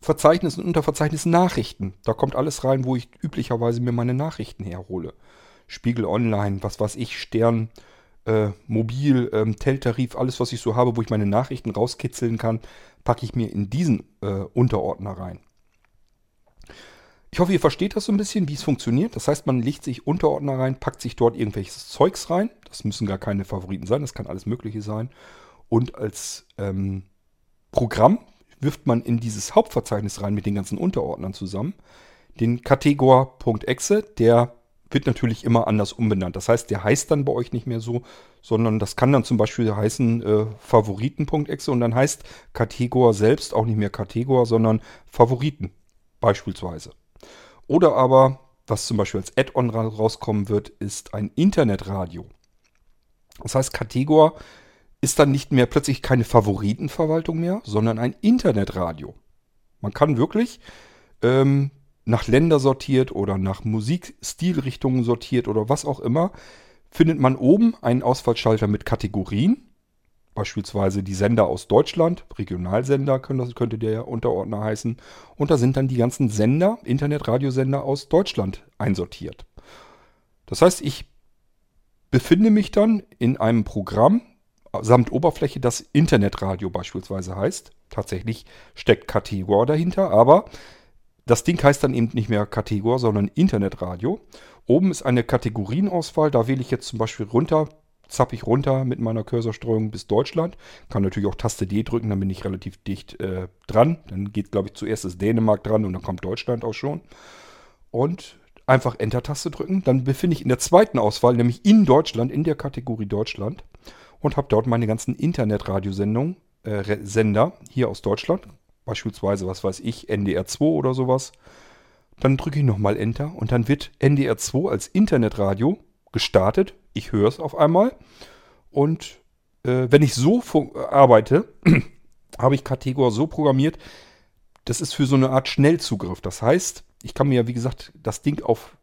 Verzeichnis, ein Unterverzeichnis Nachrichten. Da kommt alles rein, wo ich üblicherweise mir meine Nachrichten herhole. Spiegel Online, was weiß ich, Stern, äh, Mobil, ähm, Teltarif, alles, was ich so habe, wo ich meine Nachrichten rauskitzeln kann, packe ich mir in diesen äh, Unterordner rein. Ich hoffe, ihr versteht das so ein bisschen, wie es funktioniert. Das heißt, man legt sich Unterordner rein, packt sich dort irgendwelches Zeugs rein. Das müssen gar keine Favoriten sein, das kann alles Mögliche sein. Und als ähm, Programm wirft man in dieses Hauptverzeichnis rein mit den ganzen Unterordnern zusammen den Kategor.exe, der wird natürlich immer anders umbenannt. Das heißt, der heißt dann bei euch nicht mehr so, sondern das kann dann zum Beispiel heißen äh, Favoriten.exe und dann heißt Kategor selbst auch nicht mehr Kategor, sondern Favoriten beispielsweise. Oder aber, was zum Beispiel als Add-on rauskommen wird, ist ein Internetradio. Das heißt, Kategor ist dann nicht mehr plötzlich keine Favoritenverwaltung mehr, sondern ein Internetradio. Man kann wirklich ähm, nach Länder sortiert oder nach Musikstilrichtungen sortiert oder was auch immer, findet man oben einen Auswahlschalter mit Kategorien. Beispielsweise die Sender aus Deutschland, Regionalsender könnte der Unterordner heißen. Und da sind dann die ganzen Sender, Internetradiosender aus Deutschland einsortiert. Das heißt, ich befinde mich dann in einem Programm samt Oberfläche, das Internetradio beispielsweise heißt. Tatsächlich steckt Kategor dahinter, aber das Ding heißt dann eben nicht mehr Kategor, sondern Internetradio. Oben ist eine Kategorienauswahl. Da wähle ich jetzt zum Beispiel runter, zappe ich runter mit meiner Cursorstreuung bis Deutschland. Kann natürlich auch Taste D drücken, dann bin ich relativ dicht äh, dran. Dann geht, glaube ich, zuerst das Dänemark dran und dann kommt Deutschland auch schon. Und einfach Enter-Taste drücken. Dann befinde ich in der zweiten Auswahl, nämlich in Deutschland, in der Kategorie Deutschland. Und habe dort meine ganzen Internetradiosendungen, äh, Sender hier aus Deutschland beispielsweise, was weiß ich, NDR 2 oder sowas. Dann drücke ich nochmal Enter und dann wird NDR 2 als Internetradio gestartet. Ich höre es auf einmal. Und äh, wenn ich so arbeite, [clears throat] habe ich Kategor so programmiert, das ist für so eine Art Schnellzugriff. Das heißt, ich kann mir ja, wie gesagt, das Ding auf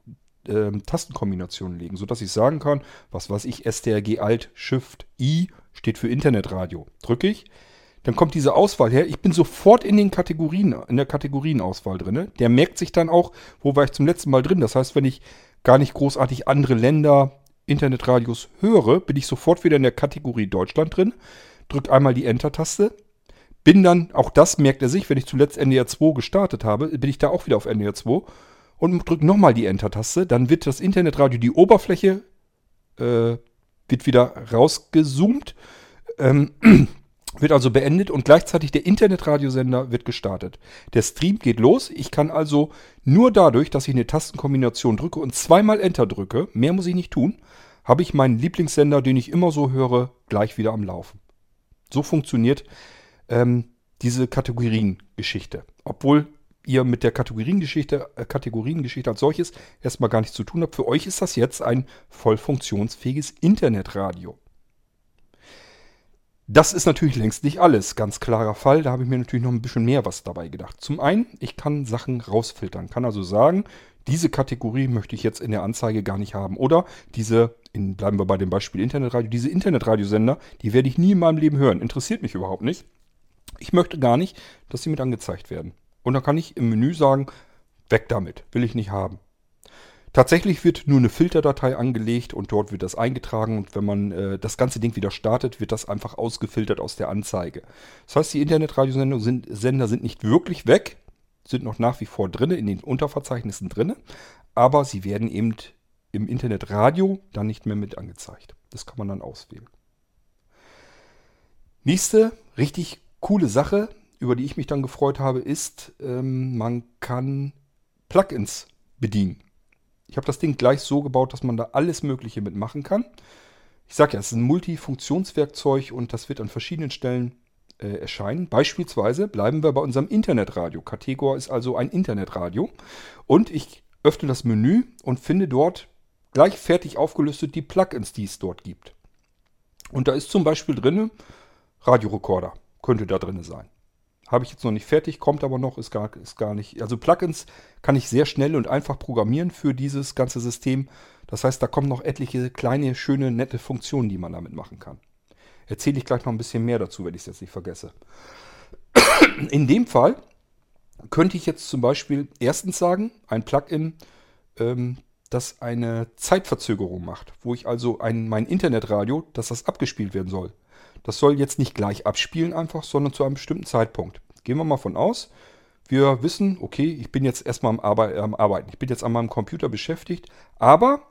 äh, Tastenkombinationen legen, sodass ich sagen kann, was weiß ich, STRG Alt Shift I steht für Internetradio. Drücke ich, dann kommt diese Auswahl her. Ich bin sofort in den Kategorien, in der Kategorienauswahl drin. Der merkt sich dann auch, wo war ich zum letzten Mal drin. Das heißt, wenn ich gar nicht großartig andere Länder, Internetradios höre, bin ich sofort wieder in der Kategorie Deutschland drin. Drück einmal die Enter-Taste. Bin dann, auch das merkt er sich, wenn ich zuletzt NDR 2 gestartet habe, bin ich da auch wieder auf NDR 2 und drücke nochmal die Enter-Taste. Dann wird das Internetradio, die Oberfläche, äh, wird wieder rausgezoomt. Ähm, [clears throat] wird also beendet und gleichzeitig der Internetradiosender wird gestartet. Der Stream geht los. Ich kann also nur dadurch, dass ich eine Tastenkombination drücke und zweimal Enter drücke, mehr muss ich nicht tun, habe ich meinen Lieblingssender, den ich immer so höre, gleich wieder am Laufen. So funktioniert ähm, diese Kategoriengeschichte. Obwohl ihr mit der Kategoriengeschichte, äh, Kategoriengeschichte als solches erstmal gar nichts zu tun habt. Für euch ist das jetzt ein voll funktionsfähiges Internetradio. Das ist natürlich längst nicht alles. Ganz klarer Fall. Da habe ich mir natürlich noch ein bisschen mehr was dabei gedacht. Zum einen, ich kann Sachen rausfiltern. Kann also sagen, diese Kategorie möchte ich jetzt in der Anzeige gar nicht haben. Oder diese, in, bleiben wir bei dem Beispiel Internetradio, diese Internetradiosender, die werde ich nie in meinem Leben hören. Interessiert mich überhaupt nicht. Ich möchte gar nicht, dass sie mit angezeigt werden. Und dann kann ich im Menü sagen, weg damit, will ich nicht haben. Tatsächlich wird nur eine Filterdatei angelegt und dort wird das eingetragen und wenn man äh, das ganze Ding wieder startet, wird das einfach ausgefiltert aus der Anzeige. Das heißt, die Internetradiosender sind, Sender sind nicht wirklich weg, sind noch nach wie vor drin, in den Unterverzeichnissen drin, aber sie werden eben im Internetradio dann nicht mehr mit angezeigt. Das kann man dann auswählen. Nächste richtig coole Sache, über die ich mich dann gefreut habe, ist, ähm, man kann Plugins bedienen. Ich habe das Ding gleich so gebaut, dass man da alles Mögliche mitmachen kann. Ich sage ja, es ist ein Multifunktionswerkzeug und das wird an verschiedenen Stellen äh, erscheinen. Beispielsweise bleiben wir bei unserem Internetradio. Kategor ist also ein Internetradio. Und ich öffne das Menü und finde dort gleich fertig aufgelistet die Plugins, die es dort gibt. Und da ist zum Beispiel drin Radiorekorder, könnte da drin sein. Habe ich jetzt noch nicht fertig, kommt aber noch, ist gar, ist gar nicht. Also Plugins kann ich sehr schnell und einfach programmieren für dieses ganze System. Das heißt, da kommen noch etliche kleine, schöne, nette Funktionen, die man damit machen kann. Erzähle ich gleich noch ein bisschen mehr dazu, wenn ich es jetzt nicht vergesse. [clears throat] In dem Fall könnte ich jetzt zum Beispiel erstens sagen, ein Plugin, ähm, das eine Zeitverzögerung macht, wo ich also ein, mein Internetradio, dass das abgespielt werden soll. Das soll jetzt nicht gleich abspielen einfach, sondern zu einem bestimmten Zeitpunkt. Gehen wir mal von aus, wir wissen, okay, ich bin jetzt erstmal am, Arbe am Arbeiten. Ich bin jetzt an meinem Computer beschäftigt, aber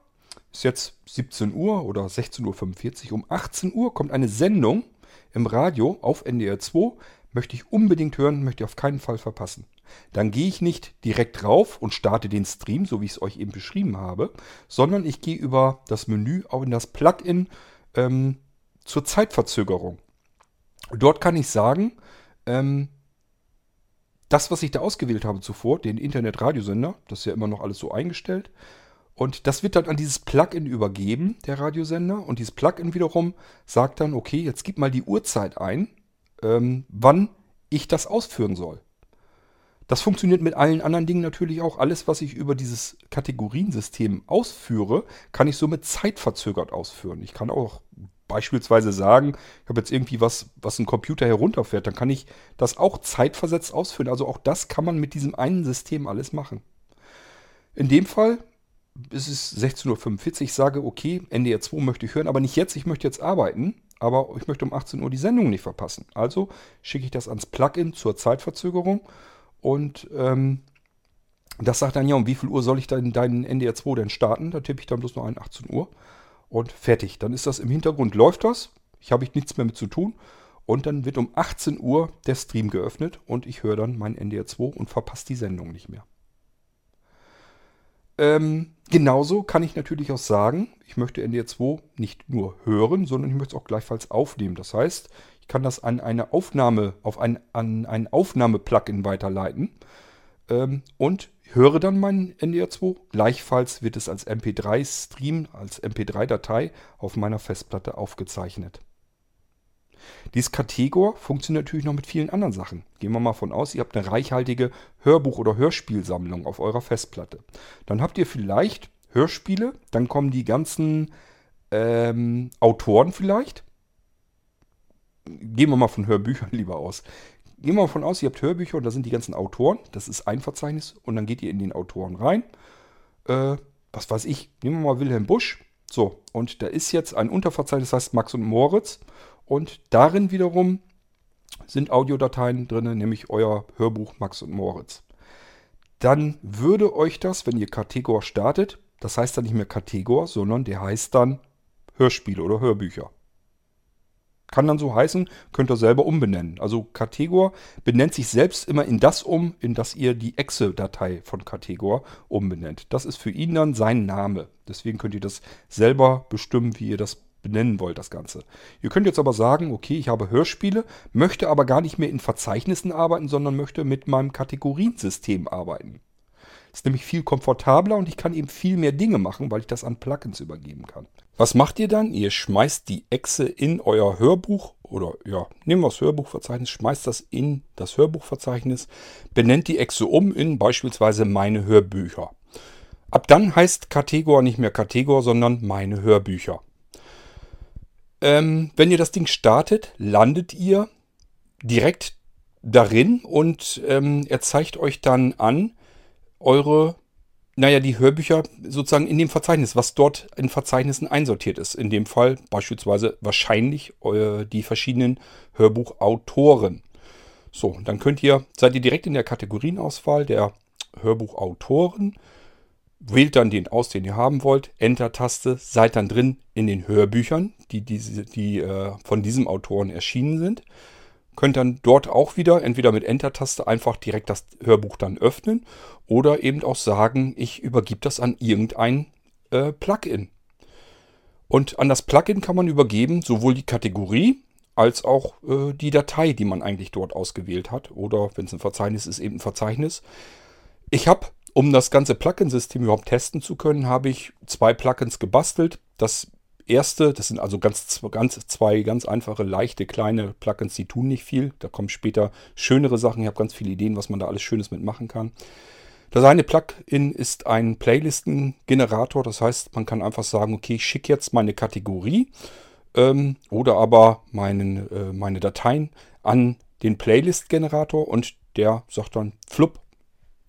ist jetzt 17 Uhr oder 16.45 Uhr. Um 18 Uhr kommt eine Sendung im Radio auf NDR 2. Möchte ich unbedingt hören, möchte ich auf keinen Fall verpassen. Dann gehe ich nicht direkt rauf und starte den Stream, so wie ich es euch eben beschrieben habe, sondern ich gehe über das Menü auch in das Plugin ähm, zur Zeitverzögerung. Dort kann ich sagen, ähm, das, was ich da ausgewählt habe zuvor, den Internet-Radiosender, das ist ja immer noch alles so eingestellt, und das wird dann an dieses Plugin übergeben, der Radiosender. Und dieses Plugin wiederum sagt dann, okay, jetzt gib mal die Uhrzeit ein, ähm, wann ich das ausführen soll. Das funktioniert mit allen anderen Dingen natürlich auch. Alles, was ich über dieses Kategoriensystem ausführe, kann ich somit zeitverzögert ausführen. Ich kann auch beispielsweise sagen, ich habe jetzt irgendwie was, was ein Computer herunterfährt, dann kann ich das auch zeitversetzt ausführen. Also auch das kann man mit diesem einen System alles machen. In dem Fall ist es 16.45 Uhr. Ich sage, okay, NDR 2 möchte ich hören, aber nicht jetzt, ich möchte jetzt arbeiten. Aber ich möchte um 18 Uhr die Sendung nicht verpassen. Also schicke ich das ans Plugin zur Zeitverzögerung und ähm, das sagt dann ja, um wie viel Uhr soll ich dann deinen NDR 2 denn starten? Da tippe ich dann bloß noch ein 18 Uhr und fertig. Dann ist das im Hintergrund, läuft das. Ich habe nichts mehr mit zu tun. Und dann wird um 18 Uhr der Stream geöffnet und ich höre dann mein NDR 2 und verpasse die Sendung nicht mehr. Ähm, genauso kann ich natürlich auch sagen, ich möchte NDR 2 nicht nur hören, sondern ich möchte es auch gleichfalls aufnehmen. Das heißt, ich kann das an eine Aufnahme, auf ein, an ein Aufnahme-Plugin weiterleiten ähm, und höre dann meinen NDR 2. Gleichfalls wird es als MP3-Stream, als MP3-Datei auf meiner Festplatte aufgezeichnet. Dieses Kategor funktioniert natürlich noch mit vielen anderen Sachen. Gehen wir mal von aus, ihr habt eine reichhaltige Hörbuch- oder Hörspielsammlung auf eurer Festplatte. Dann habt ihr vielleicht Hörspiele, dann kommen die ganzen ähm, Autoren vielleicht. Gehen wir mal von Hörbüchern [laughs] lieber aus. Gehen wir mal von aus, ihr habt Hörbücher und da sind die ganzen Autoren. Das ist ein Verzeichnis und dann geht ihr in den Autoren rein. Äh, was weiß ich, nehmen wir mal Wilhelm Busch. So, und da ist jetzt ein Unterverzeichnis, das heißt Max und Moritz. Und darin wiederum sind Audiodateien drin, nämlich euer Hörbuch Max und Moritz. Dann würde euch das, wenn ihr Kategor startet, das heißt dann nicht mehr Kategor, sondern der heißt dann Hörspiele oder Hörbücher. Kann dann so heißen, könnt ihr selber umbenennen. Also Kategor benennt sich selbst immer in das um, in das ihr die Exe-Datei von Kategor umbenennt. Das ist für ihn dann sein Name. Deswegen könnt ihr das selber bestimmen, wie ihr das benennen wollt, das Ganze. Ihr könnt jetzt aber sagen, okay, ich habe Hörspiele, möchte aber gar nicht mehr in Verzeichnissen arbeiten, sondern möchte mit meinem Kategoriensystem arbeiten. Ist nämlich viel komfortabler und ich kann eben viel mehr Dinge machen, weil ich das an Plugins übergeben kann. Was macht ihr dann? Ihr schmeißt die Echse in euer Hörbuch oder ja, nehmen wir das Hörbuchverzeichnis, schmeißt das in das Hörbuchverzeichnis, benennt die Echse um in beispielsweise meine Hörbücher. Ab dann heißt Kategor nicht mehr Kategor, sondern meine Hörbücher. Ähm, wenn ihr das Ding startet, landet ihr direkt darin und ähm, er zeigt euch dann an, eure, naja, die Hörbücher sozusagen in dem Verzeichnis, was dort in Verzeichnissen einsortiert ist. In dem Fall beispielsweise wahrscheinlich eure, die verschiedenen Hörbuchautoren. So, dann könnt ihr, seid ihr direkt in der Kategorienauswahl der Hörbuchautoren, wählt dann den aus, den ihr haben wollt, Enter-Taste, seid dann drin in den Hörbüchern, die, diese, die äh, von diesem Autoren erschienen sind. Könnt dann dort auch wieder, entweder mit Enter-Taste, einfach direkt das Hörbuch dann öffnen oder eben auch sagen, ich übergebe das an irgendein äh, Plugin. Und an das Plugin kann man übergeben sowohl die Kategorie als auch äh, die Datei, die man eigentlich dort ausgewählt hat. Oder wenn es ein Verzeichnis ist, eben ein Verzeichnis. Ich habe, um das ganze Plugin-System überhaupt testen zu können, habe ich zwei Plugins gebastelt. Das erste, das sind also ganz, ganz, zwei ganz einfache, leichte, kleine Plugins, die tun nicht viel. Da kommen später schönere Sachen. Ich habe ganz viele Ideen, was man da alles Schönes mitmachen kann. Das eine Plugin ist ein Playlistengenerator. Das heißt, man kann einfach sagen, okay, ich schicke jetzt meine Kategorie ähm, oder aber meinen, äh, meine Dateien an den Playlist-Generator und der sagt dann, flupp,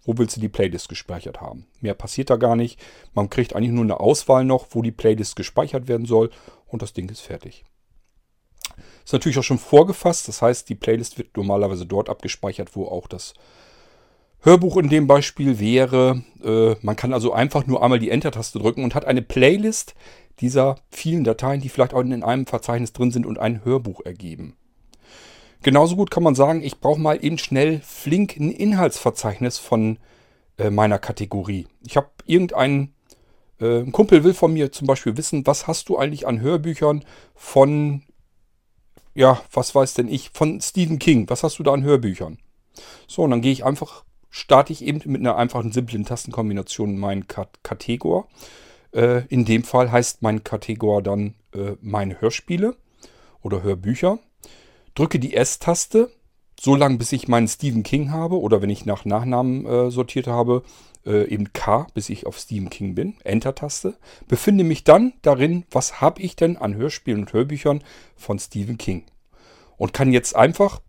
wo willst du die Playlist gespeichert haben? Mehr passiert da gar nicht. Man kriegt eigentlich nur eine Auswahl noch, wo die Playlist gespeichert werden soll und das Ding ist fertig. Ist natürlich auch schon vorgefasst, das heißt, die Playlist wird normalerweise dort abgespeichert, wo auch das Hörbuch in dem Beispiel wäre. Äh, man kann also einfach nur einmal die Enter-Taste drücken und hat eine Playlist dieser vielen Dateien, die vielleicht auch in einem Verzeichnis drin sind und ein Hörbuch ergeben. Genauso gut kann man sagen, ich brauche mal eben schnell flink ein Inhaltsverzeichnis von äh, meiner Kategorie. Ich habe irgendeinen, äh, Kumpel will von mir zum Beispiel wissen, was hast du eigentlich an Hörbüchern von, ja, was weiß denn ich, von Stephen King, was hast du da an Hörbüchern? So, und dann gehe ich einfach, starte ich eben mit einer einfachen, simplen Tastenkombination meinen Kategor. Äh, in dem Fall heißt mein Kategor dann äh, meine Hörspiele oder Hörbücher drücke die S-Taste, so lange bis ich meinen Stephen King habe oder wenn ich nach Nachnamen äh, sortiert habe, äh, eben K, bis ich auf Stephen King bin, Enter-Taste, befinde mich dann darin, was habe ich denn an Hörspielen und Hörbüchern von Stephen King. Und kann jetzt einfach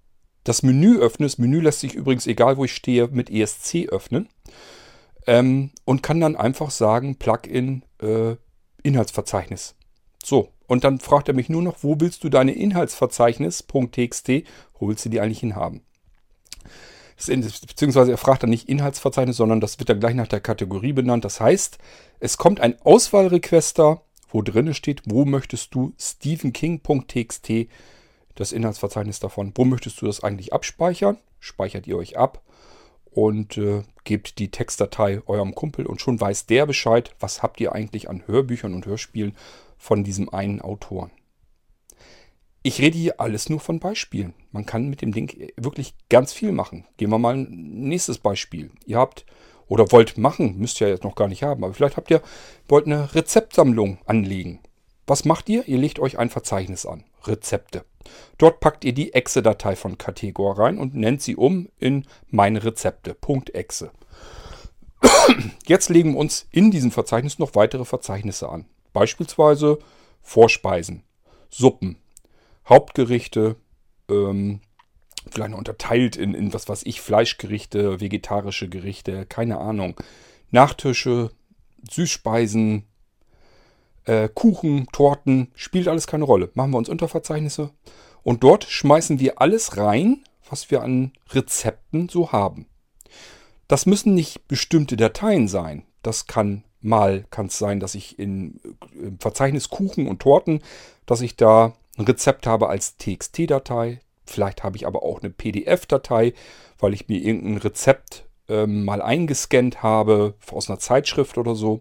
das Menü öffnen. Das Menü lässt sich übrigens, egal wo ich stehe, mit ESC öffnen. Ähm, und kann dann einfach sagen, Plugin äh, Inhaltsverzeichnis. So, und dann fragt er mich nur noch, wo willst du deine Inhaltsverzeichnis.txt, wo willst du die eigentlich hinhaben? Beziehungsweise er fragt dann nicht Inhaltsverzeichnis, sondern das wird dann gleich nach der Kategorie benannt. Das heißt, es kommt ein Auswahlrequester, wo drin steht, wo möchtest du stephenking.txt, das Inhaltsverzeichnis davon, wo möchtest du das eigentlich abspeichern? Speichert ihr euch ab und äh, gebt die Textdatei eurem Kumpel und schon weiß der Bescheid, was habt ihr eigentlich an Hörbüchern und Hörspielen von diesem einen Autoren. Ich rede hier alles nur von Beispielen. Man kann mit dem Ding wirklich ganz viel machen. Gehen wir mal ein nächstes Beispiel. Ihr habt oder wollt machen, müsst ihr jetzt noch gar nicht haben, aber vielleicht habt ihr, wollt eine Rezeptsammlung anlegen. Was macht ihr? Ihr legt euch ein Verzeichnis an. Rezepte. Dort packt ihr die Exe-Datei von Kategor rein und nennt sie um in meine Rezepte. .exe. [clears throat] Jetzt legen wir uns in diesem Verzeichnis noch weitere Verzeichnisse an. Beispielsweise Vorspeisen, Suppen, Hauptgerichte, ähm, vielleicht unterteilt in, in was weiß ich, Fleischgerichte, vegetarische Gerichte, keine Ahnung. Nachtische, Süßspeisen, äh, Kuchen, Torten, spielt alles keine Rolle. Machen wir uns Unterverzeichnisse und dort schmeißen wir alles rein, was wir an Rezepten so haben. Das müssen nicht bestimmte Dateien sein. Das kann Mal kann es sein, dass ich in, äh, im Verzeichnis Kuchen und Torten, dass ich da ein Rezept habe als TXT-Datei. Vielleicht habe ich aber auch eine PDF-Datei, weil ich mir irgendein Rezept ähm, mal eingescannt habe aus einer Zeitschrift oder so.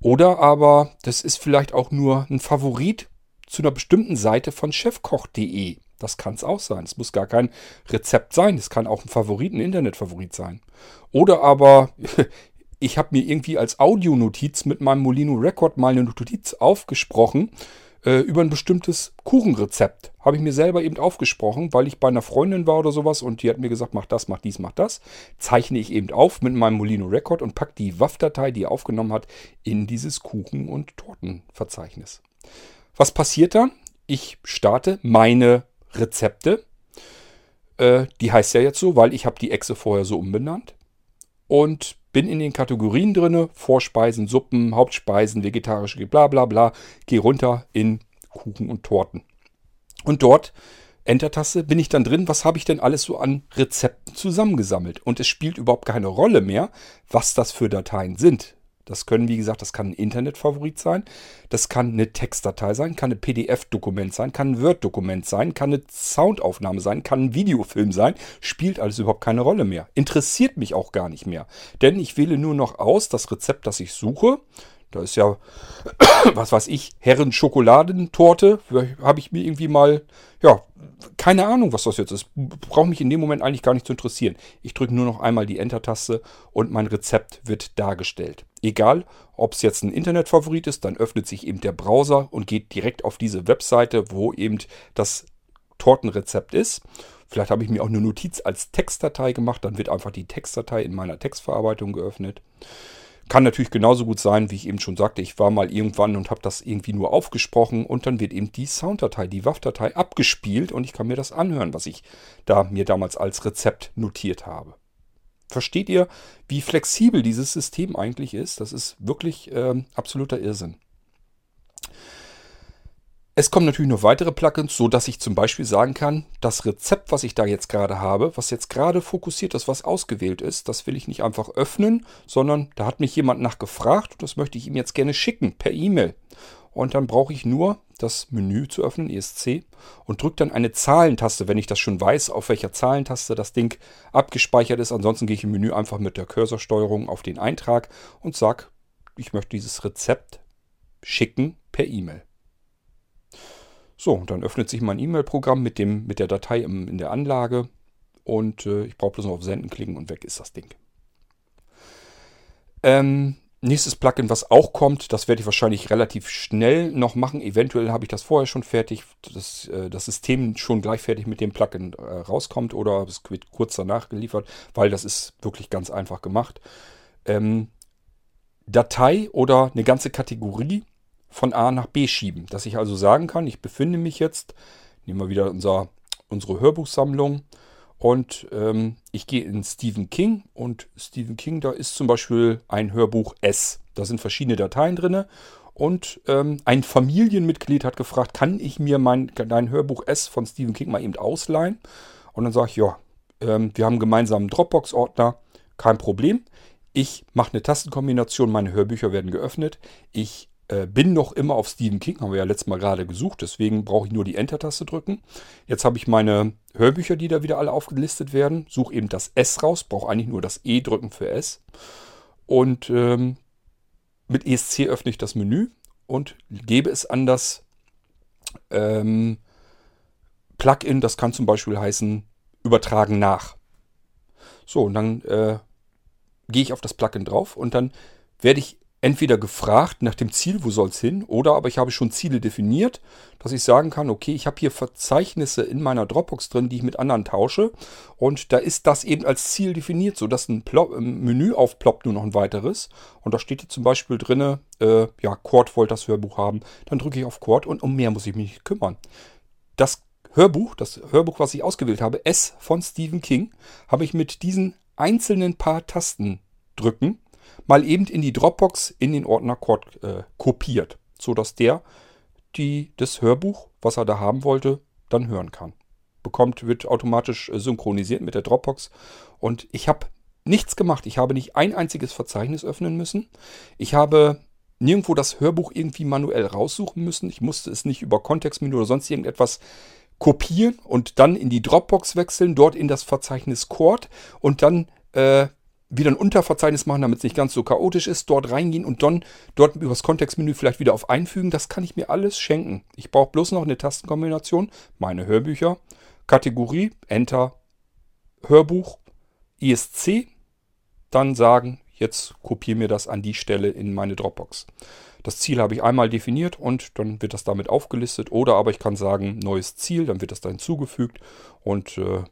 Oder aber das ist vielleicht auch nur ein Favorit zu einer bestimmten Seite von chefkoch.de. Das kann es auch sein. Es muss gar kein Rezept sein. Es kann auch ein Favorit, ein Internetfavorit sein. Oder aber [laughs] ich habe mir irgendwie als Audionotiz mit meinem Molino Record mal eine Notiz aufgesprochen äh, über ein bestimmtes Kuchenrezept. Habe ich mir selber eben aufgesprochen, weil ich bei einer Freundin war oder sowas und die hat mir gesagt, mach das, mach dies, mach das. Zeichne ich eben auf mit meinem Molino Record und packe die WAV-Datei, die er aufgenommen hat, in dieses Kuchen- und Tortenverzeichnis. Was passiert dann? Ich starte meine Rezepte. Äh, die heißt ja jetzt so, weil ich habe die Echse vorher so umbenannt. Und bin in den Kategorien drinne, Vorspeisen, Suppen, Hauptspeisen, vegetarische, bla bla bla, gehe runter in Kuchen und Torten. Und dort, Enter-Taste, bin ich dann drin, was habe ich denn alles so an Rezepten zusammengesammelt? Und es spielt überhaupt keine Rolle mehr, was das für Dateien sind. Das können, wie gesagt, das kann ein Internetfavorit sein, das kann eine Textdatei sein, kann ein PDF-Dokument sein, kann ein Word-Dokument sein, kann eine Soundaufnahme sein, kann ein Videofilm sein, spielt alles überhaupt keine Rolle mehr. Interessiert mich auch gar nicht mehr. Denn ich wähle nur noch aus das Rezept, das ich suche. Da ist ja, [coughs] was weiß ich, Herren Schokoladentorte. Habe ich mir irgendwie mal, ja, keine Ahnung, was das jetzt ist. Braucht mich in dem Moment eigentlich gar nicht zu interessieren. Ich drücke nur noch einmal die Enter-Taste und mein Rezept wird dargestellt. Egal, ob es jetzt ein Internetfavorit ist, dann öffnet sich eben der Browser und geht direkt auf diese Webseite, wo eben das Tortenrezept ist. Vielleicht habe ich mir auch eine Notiz als Textdatei gemacht, dann wird einfach die Textdatei in meiner Textverarbeitung geöffnet. Kann natürlich genauso gut sein, wie ich eben schon sagte, ich war mal irgendwann und habe das irgendwie nur aufgesprochen und dann wird eben die Sounddatei, die WAV-Datei abgespielt und ich kann mir das anhören, was ich da mir damals als Rezept notiert habe. Versteht ihr, wie flexibel dieses System eigentlich ist? Das ist wirklich äh, absoluter Irrsinn. Es kommen natürlich noch weitere Plugins, so dass ich zum Beispiel sagen kann, das Rezept, was ich da jetzt gerade habe, was jetzt gerade fokussiert ist, was ausgewählt ist, das will ich nicht einfach öffnen, sondern da hat mich jemand nachgefragt und das möchte ich ihm jetzt gerne schicken per E-Mail. Und dann brauche ich nur das Menü zu öffnen, ESC, und drücke dann eine Zahlentaste, wenn ich das schon weiß, auf welcher Zahlentaste das Ding abgespeichert ist. Ansonsten gehe ich im Menü einfach mit der Cursorsteuerung auf den Eintrag und sage, ich möchte dieses Rezept schicken per E-Mail. So, dann öffnet sich mein E-Mail-Programm mit, mit der Datei im, in der Anlage und äh, ich brauche bloß noch auf Senden klicken und weg ist das Ding. Ähm, nächstes Plugin, was auch kommt, das werde ich wahrscheinlich relativ schnell noch machen. Eventuell habe ich das vorher schon fertig, dass äh, das System schon gleich fertig mit dem Plugin äh, rauskommt oder es wird kurz danach geliefert, weil das ist wirklich ganz einfach gemacht. Ähm, Datei oder eine ganze Kategorie von A nach B schieben. Dass ich also sagen kann, ich befinde mich jetzt, nehmen wir wieder unser, unsere Hörbuchsammlung und ähm, ich gehe in Stephen King und Stephen King, da ist zum Beispiel ein Hörbuch S. Da sind verschiedene Dateien drin und ähm, ein Familienmitglied hat gefragt, kann ich mir mein dein Hörbuch S von Stephen King mal eben ausleihen? Und dann sage ich, ja, ähm, wir haben einen gemeinsamen Dropbox-Ordner, kein Problem. Ich mache eine Tastenkombination, meine Hörbücher werden geöffnet. Ich äh, bin noch immer auf Stephen King, haben wir ja letztes Mal gerade gesucht, deswegen brauche ich nur die Enter-Taste drücken. Jetzt habe ich meine Hörbücher, die da wieder alle aufgelistet werden. Suche eben das S raus, brauche eigentlich nur das E drücken für S. Und ähm, mit ESC öffne ich das Menü und gebe es an das ähm, Plugin, das kann zum Beispiel heißen, übertragen nach. So, und dann äh, gehe ich auf das Plugin drauf und dann werde ich entweder gefragt nach dem Ziel, wo soll es hin, oder aber ich habe schon Ziele definiert, dass ich sagen kann, okay, ich habe hier Verzeichnisse in meiner Dropbox drin, die ich mit anderen tausche. Und da ist das eben als Ziel definiert, sodass ein, Plop, ein Menü aufploppt, nur noch ein weiteres. Und da steht hier zum Beispiel drin, äh, ja, Cord wollte das Hörbuch haben, dann drücke ich auf Cord und um mehr muss ich mich nicht kümmern. Das Hörbuch, das Hörbuch, was ich ausgewählt habe, S von Stephen King, habe ich mit diesen einzelnen paar Tasten drücken mal eben in die Dropbox in den Ordner äh, kopiert, sodass der die, das Hörbuch, was er da haben wollte, dann hören kann. Bekommt, wird automatisch äh, synchronisiert mit der Dropbox. Und ich habe nichts gemacht. Ich habe nicht ein einziges Verzeichnis öffnen müssen. Ich habe nirgendwo das Hörbuch irgendwie manuell raussuchen müssen. Ich musste es nicht über Kontextmenü oder sonst irgendetwas kopieren und dann in die Dropbox wechseln, dort in das Verzeichnis Cord und dann äh, wieder ein Unterverzeichnis machen, damit es nicht ganz so chaotisch ist, dort reingehen und dann dort über das Kontextmenü vielleicht wieder auf Einfügen. Das kann ich mir alles schenken. Ich brauche bloß noch eine Tastenkombination, meine Hörbücher, Kategorie, Enter, Hörbuch, ISC, dann sagen, jetzt kopiere mir das an die Stelle in meine Dropbox. Das Ziel habe ich einmal definiert und dann wird das damit aufgelistet. Oder aber ich kann sagen, neues Ziel, dann wird das da hinzugefügt und äh,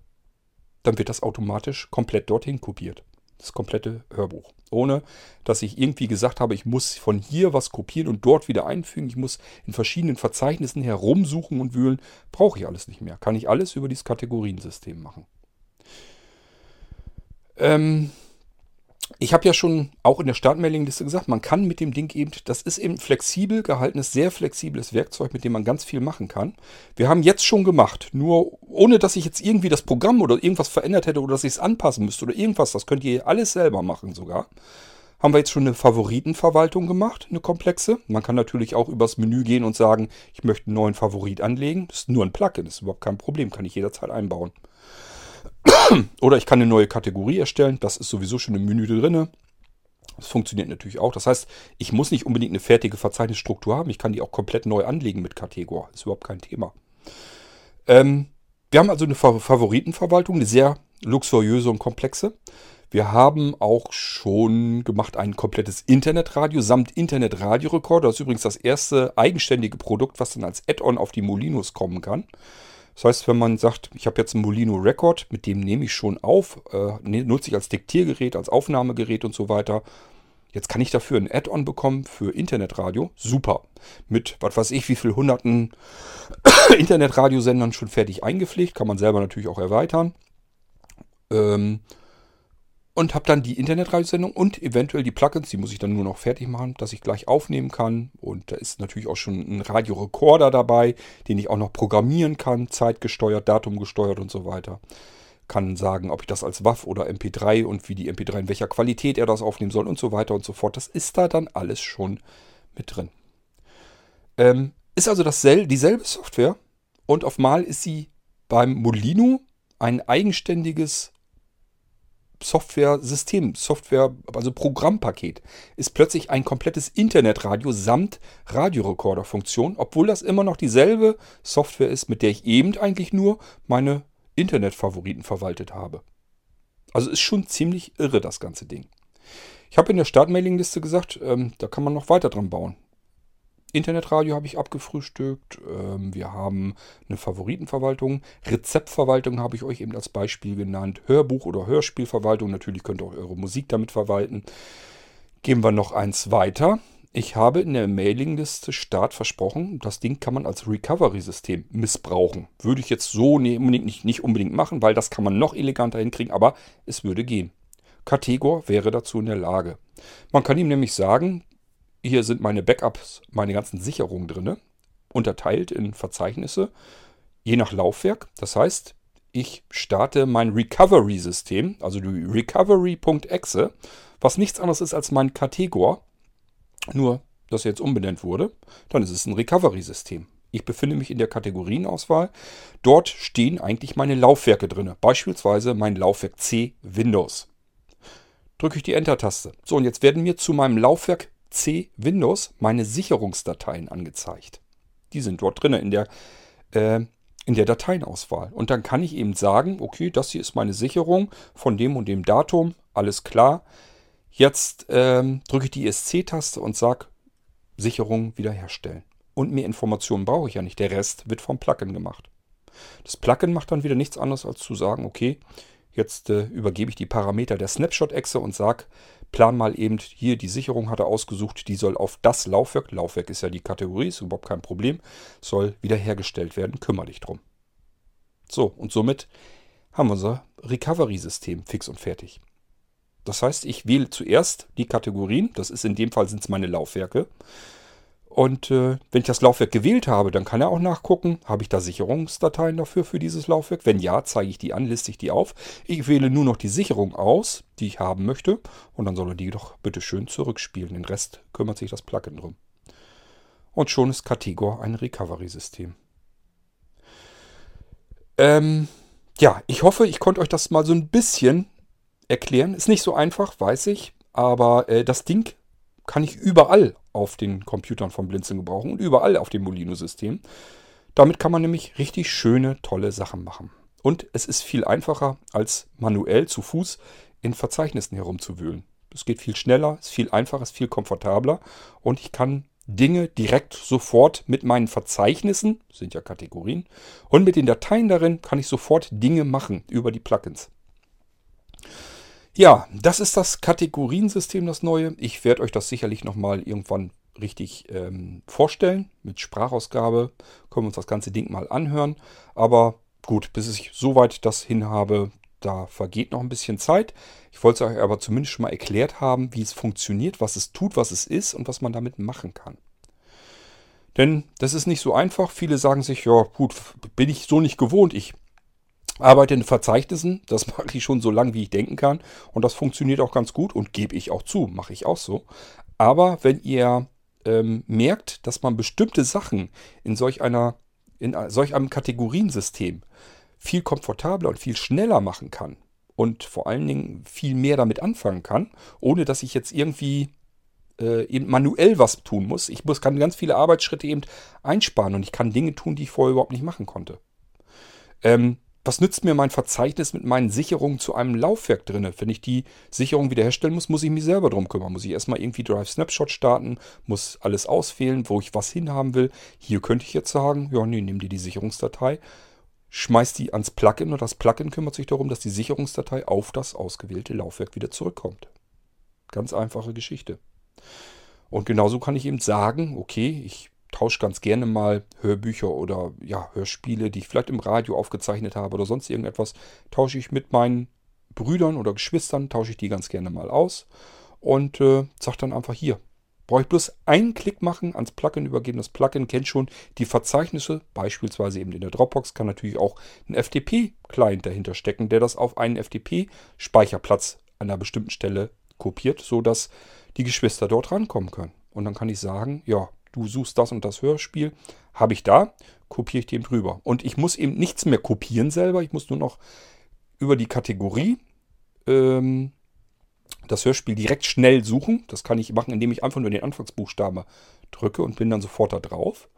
dann wird das automatisch komplett dorthin kopiert das komplette Hörbuch. Ohne dass ich irgendwie gesagt habe, ich muss von hier was kopieren und dort wieder einfügen. Ich muss in verschiedenen Verzeichnissen herumsuchen und wühlen. Brauche ich alles nicht mehr. Kann ich alles über dieses Kategoriensystem machen. Ähm, ich habe ja schon auch in der Startmailingliste gesagt, man kann mit dem Ding eben, das ist eben flexibel gehaltenes, sehr flexibles Werkzeug, mit dem man ganz viel machen kann. Wir haben jetzt schon gemacht, nur ohne dass ich jetzt irgendwie das Programm oder irgendwas verändert hätte oder dass ich es anpassen müsste oder irgendwas, das könnt ihr alles selber machen sogar. Haben wir jetzt schon eine Favoritenverwaltung gemacht, eine komplexe. Man kann natürlich auch übers Menü gehen und sagen, ich möchte einen neuen Favorit anlegen. Das ist nur ein Plugin, das ist überhaupt kein Problem, kann ich jederzeit einbauen. Oder ich kann eine neue Kategorie erstellen. Das ist sowieso schon im Menü drin. Das funktioniert natürlich auch. Das heißt, ich muss nicht unbedingt eine fertige Verzeichnisstruktur haben. Ich kann die auch komplett neu anlegen mit Kategor. Ist überhaupt kein Thema. Ähm, wir haben also eine Favoritenverwaltung, eine sehr luxuriöse und komplexe. Wir haben auch schon gemacht ein komplettes Internetradio samt Internetradiorekorder. Das ist übrigens das erste eigenständige Produkt, was dann als Add-on auf die Molinos kommen kann. Das heißt, wenn man sagt, ich habe jetzt ein Molino Record, mit dem nehme ich schon auf, äh, ne, nutze ich als Diktiergerät, als Aufnahmegerät und so weiter. Jetzt kann ich dafür ein Add-on bekommen für Internetradio. Super. Mit, was weiß ich, wie viel hunderten [coughs] Internetradiosendern schon fertig eingepflegt. Kann man selber natürlich auch erweitern. Ähm, und habe dann die Internetradiosendung und eventuell die Plugins, die muss ich dann nur noch fertig machen, dass ich gleich aufnehmen kann. Und da ist natürlich auch schon ein Radiorekorder dabei, den ich auch noch programmieren kann, zeitgesteuert, datumgesteuert und so weiter. Kann sagen, ob ich das als WAV oder MP3 und wie die MP3 in welcher Qualität er das aufnehmen soll und so weiter und so fort. Das ist da dann alles schon mit drin. Ähm, ist also dasselbe, dieselbe Software und auf Mal ist sie beim Molino ein eigenständiges Software-System, Software, also Programmpaket, ist plötzlich ein komplettes Internetradio samt Radiorekorder-Funktion, obwohl das immer noch dieselbe Software ist, mit der ich eben eigentlich nur meine Internetfavoriten verwaltet habe. Also ist schon ziemlich irre, das ganze Ding. Ich habe in der Startmailingliste gesagt, ähm, da kann man noch weiter dran bauen. Internetradio habe ich abgefrühstückt. Ähm, wir haben eine Favoritenverwaltung. Rezeptverwaltung habe ich euch eben als Beispiel genannt. Hörbuch- oder Hörspielverwaltung. Natürlich könnt ihr auch eure Musik damit verwalten. Gehen wir noch eins weiter. Ich habe in der Mailingliste Start versprochen, das Ding kann man als Recovery-System missbrauchen. Würde ich jetzt so nicht, nicht unbedingt machen, weil das kann man noch eleganter hinkriegen, aber es würde gehen. Kategor wäre dazu in der Lage. Man kann ihm nämlich sagen, hier sind meine Backups, meine ganzen Sicherungen drin, unterteilt in Verzeichnisse, je nach Laufwerk. Das heißt, ich starte mein Recovery-System, also die recovery.exe, was nichts anderes ist als mein Kategor, nur dass er jetzt umbenannt wurde, dann ist es ein Recovery-System. Ich befinde mich in der Kategorienauswahl. Dort stehen eigentlich meine Laufwerke drin, beispielsweise mein Laufwerk C Windows. Drücke ich die Enter-Taste. So, und jetzt werden mir zu meinem Laufwerk C Windows meine Sicherungsdateien angezeigt. Die sind dort drin in der, äh, in der Dateienauswahl. Und dann kann ich eben sagen, okay, das hier ist meine Sicherung von dem und dem Datum, alles klar. Jetzt ähm, drücke ich die ESC-Taste und sage Sicherung wiederherstellen. Und mehr Informationen brauche ich ja nicht. Der Rest wird vom Plugin gemacht. Das Plugin macht dann wieder nichts anderes als zu sagen, okay, jetzt äh, übergebe ich die Parameter der Snapshot-Exe und sage, plan mal eben hier, die Sicherung hat er ausgesucht, die soll auf das Laufwerk, Laufwerk ist ja die Kategorie, ist überhaupt kein Problem, soll wiederhergestellt werden, kümmere dich drum. So, und somit haben wir unser Recovery-System fix und fertig. Das heißt, ich wähle zuerst die Kategorien, das ist in dem Fall sind es meine Laufwerke, und äh, wenn ich das Laufwerk gewählt habe, dann kann er auch nachgucken, habe ich da Sicherungsdateien dafür für dieses Laufwerk? Wenn ja, zeige ich die an, liste ich die auf. Ich wähle nur noch die Sicherung aus, die ich haben möchte. Und dann soll er die doch bitte schön zurückspielen. Den Rest kümmert sich das Plugin drum. Und schon ist Categor ein Recovery-System. Ähm, ja, ich hoffe, ich konnte euch das mal so ein bisschen erklären. Ist nicht so einfach, weiß ich. Aber äh, das Ding kann ich überall auf den Computern von Blinzeln gebrauchen und überall auf dem Molino-System. Damit kann man nämlich richtig schöne, tolle Sachen machen. Und es ist viel einfacher, als manuell zu Fuß in Verzeichnissen herumzuwühlen. Es geht viel schneller, ist viel einfacher, ist viel komfortabler und ich kann Dinge direkt sofort mit meinen Verzeichnissen, sind ja Kategorien, und mit den Dateien darin kann ich sofort Dinge machen über die Plugins. Ja, das ist das Kategoriensystem, das neue. Ich werde euch das sicherlich nochmal irgendwann richtig ähm, vorstellen. Mit Sprachausgabe können wir uns das ganze Ding mal anhören. Aber gut, bis ich soweit das hinhabe, da vergeht noch ein bisschen Zeit. Ich wollte es euch aber zumindest schon mal erklärt haben, wie es funktioniert, was es tut, was es ist und was man damit machen kann. Denn das ist nicht so einfach. Viele sagen sich, ja gut, bin ich so nicht gewohnt. Ich arbeite in Verzeichnissen, das [laughs] mache ich schon so lange, wie ich denken kann. Und das funktioniert auch ganz gut und gebe ich auch zu, mache ich auch so. Aber wenn ihr ähm, merkt, dass man bestimmte Sachen in solch einer, in solch einem Kategoriensystem viel komfortabler und viel schneller machen kann und vor allen Dingen viel mehr damit anfangen kann, ohne dass ich jetzt irgendwie äh, eben manuell was tun muss. Ich muss, kann ganz viele Arbeitsschritte eben einsparen und ich kann Dinge tun, die ich vorher überhaupt nicht machen konnte. Ähm, was nützt mir mein Verzeichnis mit meinen Sicherungen zu einem Laufwerk drin? Wenn ich die Sicherung wiederherstellen muss, muss ich mich selber drum kümmern. Muss ich erstmal irgendwie Drive Snapshot starten, muss alles auswählen, wo ich was hinhaben will. Hier könnte ich jetzt sagen, ja, nee, nimm dir die Sicherungsdatei, schmeiß die ans Plugin und das Plugin kümmert sich darum, dass die Sicherungsdatei auf das ausgewählte Laufwerk wieder zurückkommt. Ganz einfache Geschichte. Und genauso kann ich eben sagen, okay, ich tausche ganz gerne mal Hörbücher oder ja, Hörspiele, die ich vielleicht im Radio aufgezeichnet habe oder sonst irgendetwas, tausche ich mit meinen Brüdern oder Geschwistern, tausche ich die ganz gerne mal aus und äh, sage dann einfach hier. Brauche ich bloß einen Klick machen, ans Plugin übergeben. Das Plugin kennt schon die Verzeichnisse, beispielsweise eben in der Dropbox, kann natürlich auch ein FTP-Client dahinter stecken, der das auf einen FTP-Speicherplatz an einer bestimmten Stelle kopiert, sodass die Geschwister dort rankommen können. Und dann kann ich sagen, ja, du suchst das und das Hörspiel, habe ich da, kopiere ich dem drüber. Und ich muss eben nichts mehr kopieren selber, ich muss nur noch über die Kategorie ähm, das Hörspiel direkt schnell suchen. Das kann ich machen, indem ich einfach nur den Anfangsbuchstabe drücke und bin dann sofort da drauf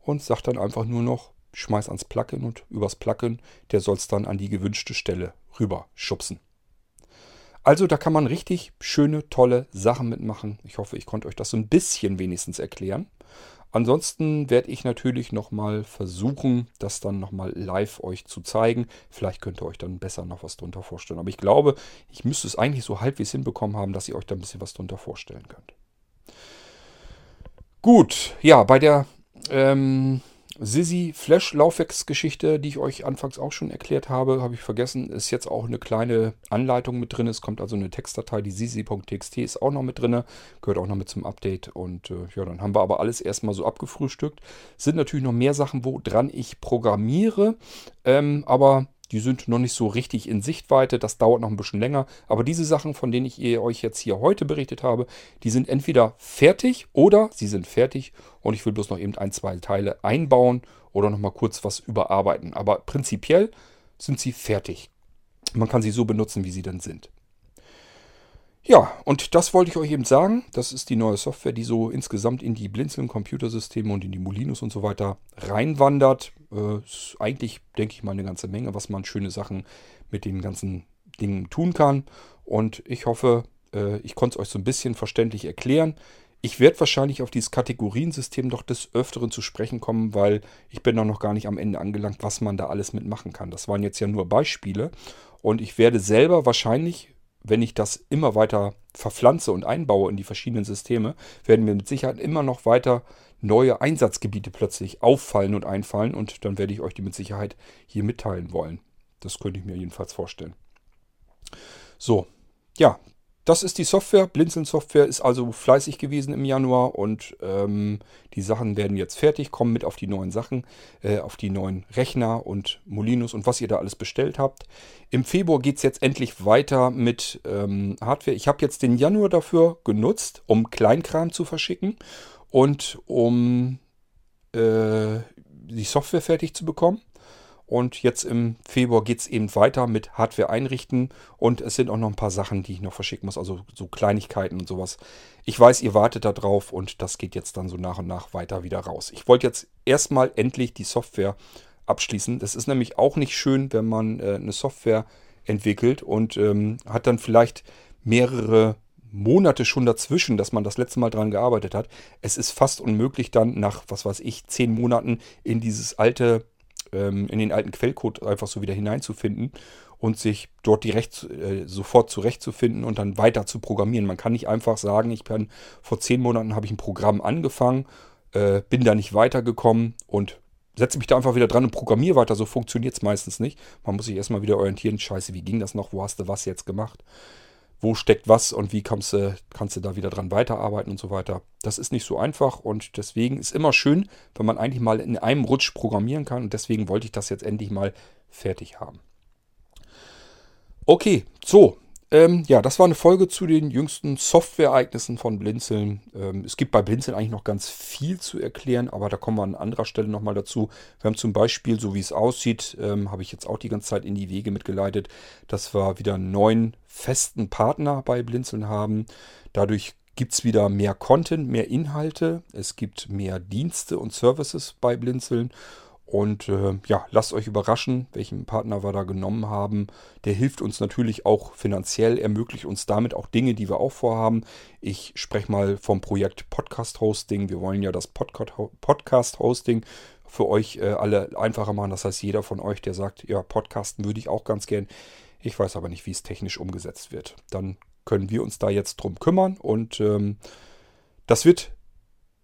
und sage dann einfach nur noch, schmeiß ans Plugin und übers Plugin, der soll es dann an die gewünschte Stelle rüber schubsen. Also da kann man richtig schöne, tolle Sachen mitmachen. Ich hoffe, ich konnte euch das so ein bisschen wenigstens erklären. Ansonsten werde ich natürlich nochmal versuchen, das dann nochmal live euch zu zeigen. Vielleicht könnt ihr euch dann besser noch was drunter vorstellen. Aber ich glaube, ich müsste es eigentlich so halbwegs hinbekommen haben, dass ihr euch da ein bisschen was drunter vorstellen könnt. Gut, ja, bei der ähm, Sisi Flash Laufwerksgeschichte, die ich euch anfangs auch schon erklärt habe, habe ich vergessen, ist jetzt auch eine kleine Anleitung mit drin. Es kommt also eine Textdatei, die sisi.txt ist auch noch mit drin, gehört auch noch mit zum Update. Und äh, ja, dann haben wir aber alles erstmal so abgefrühstückt. Sind natürlich noch mehr Sachen, woran ich programmiere, ähm, aber die sind noch nicht so richtig in Sichtweite. Das dauert noch ein bisschen länger. Aber diese Sachen, von denen ich euch jetzt hier heute berichtet habe, die sind entweder fertig oder sie sind fertig und ich will bloß noch eben ein, zwei Teile einbauen oder nochmal kurz was überarbeiten. Aber prinzipiell sind sie fertig. Man kann sie so benutzen, wie sie dann sind. Ja, und das wollte ich euch eben sagen. Das ist die neue Software, die so insgesamt in die Blinzeln-Computersysteme und in die Molinos und so weiter reinwandert. Äh, ist eigentlich, denke ich mal, eine ganze Menge, was man schöne Sachen mit den ganzen Dingen tun kann. Und ich hoffe, äh, ich konnte es euch so ein bisschen verständlich erklären. Ich werde wahrscheinlich auf dieses Kategoriensystem doch des Öfteren zu sprechen kommen, weil ich bin noch gar nicht am Ende angelangt, was man da alles mitmachen kann. Das waren jetzt ja nur Beispiele. Und ich werde selber wahrscheinlich wenn ich das immer weiter verpflanze und einbaue in die verschiedenen Systeme, werden mir mit Sicherheit immer noch weiter neue Einsatzgebiete plötzlich auffallen und einfallen und dann werde ich euch die mit Sicherheit hier mitteilen wollen. Das könnte ich mir jedenfalls vorstellen. So, ja, das ist die Software. Blinzeln Software ist also fleißig gewesen im Januar und ähm, die Sachen werden jetzt fertig, kommen mit auf die neuen Sachen, äh, auf die neuen Rechner und Molinos und was ihr da alles bestellt habt. Im Februar geht es jetzt endlich weiter mit ähm, Hardware. Ich habe jetzt den Januar dafür genutzt, um Kleinkram zu verschicken und um äh, die Software fertig zu bekommen. Und jetzt im Februar geht es eben weiter mit Hardware einrichten. Und es sind auch noch ein paar Sachen, die ich noch verschicken muss. Also so Kleinigkeiten und sowas. Ich weiß, ihr wartet da drauf und das geht jetzt dann so nach und nach weiter wieder raus. Ich wollte jetzt erstmal endlich die Software abschließen. Das ist nämlich auch nicht schön, wenn man äh, eine Software entwickelt und ähm, hat dann vielleicht mehrere Monate schon dazwischen, dass man das letzte Mal dran gearbeitet hat. Es ist fast unmöglich dann nach, was weiß ich, zehn Monaten in dieses alte ähm, in den alten Quellcode einfach so wieder hineinzufinden und sich dort direkt äh, sofort zurechtzufinden und dann weiter zu programmieren. Man kann nicht einfach sagen, ich bin vor zehn Monaten habe ich ein Programm angefangen, äh, bin da nicht weitergekommen und setze mich da einfach wieder dran und programmiere weiter. So funktioniert es meistens nicht. Man muss sich erstmal wieder orientieren. Scheiße, wie ging das noch? Wo hast du was jetzt gemacht? Wo steckt was und wie kannst du, kannst du da wieder dran weiterarbeiten und so weiter. Das ist nicht so einfach und deswegen ist immer schön, wenn man eigentlich mal in einem Rutsch programmieren kann und deswegen wollte ich das jetzt endlich mal fertig haben. Okay, so, ähm, ja, das war eine Folge zu den jüngsten Software-Ereignissen von Blinzeln. Ähm, es gibt bei Blinzeln eigentlich noch ganz viel zu erklären, aber da kommen wir an anderer Stelle nochmal dazu. Wir haben zum Beispiel, so wie es aussieht, ähm, habe ich jetzt auch die ganze Zeit in die Wege mitgeleitet, dass wir wieder einen neuen festen Partner bei Blinzeln haben. Dadurch gibt es wieder mehr Content, mehr Inhalte. Es gibt mehr Dienste und Services bei Blinzeln. Und äh, ja, lasst euch überraschen, welchen Partner wir da genommen haben. Der hilft uns natürlich auch finanziell, ermöglicht uns damit auch Dinge, die wir auch vorhaben. Ich spreche mal vom Projekt Podcast Hosting. Wir wollen ja das Podcast Hosting für euch äh, alle einfacher machen. Das heißt, jeder von euch, der sagt, ja, Podcasten würde ich auch ganz gern. Ich weiß aber nicht, wie es technisch umgesetzt wird. Dann können wir uns da jetzt drum kümmern und ähm, das wird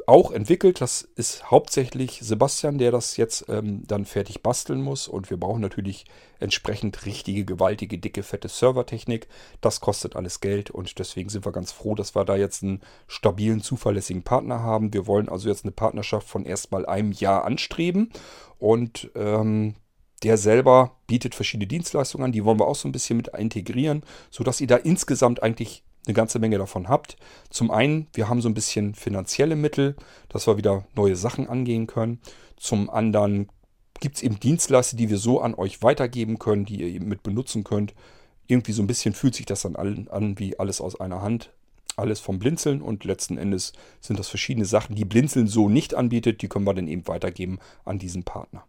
auch entwickelt. Das ist hauptsächlich Sebastian, der das jetzt ähm, dann fertig basteln muss. Und wir brauchen natürlich entsprechend richtige, gewaltige, dicke, fette Servertechnik. Das kostet alles Geld und deswegen sind wir ganz froh, dass wir da jetzt einen stabilen, zuverlässigen Partner haben. Wir wollen also jetzt eine Partnerschaft von erstmal einem Jahr anstreben. Und ähm, der selber bietet verschiedene Dienstleistungen an, die wollen wir auch so ein bisschen mit integrieren, sodass ihr da insgesamt eigentlich eine ganze Menge davon habt. Zum einen, wir haben so ein bisschen finanzielle Mittel, dass wir wieder neue Sachen angehen können. Zum anderen gibt es eben Dienstleister, die wir so an euch weitergeben können, die ihr eben mit benutzen könnt. Irgendwie so ein bisschen fühlt sich das dann an wie alles aus einer Hand. Alles vom Blinzeln und letzten Endes sind das verschiedene Sachen, die Blinzeln so nicht anbietet, die können wir dann eben weitergeben an diesen Partner.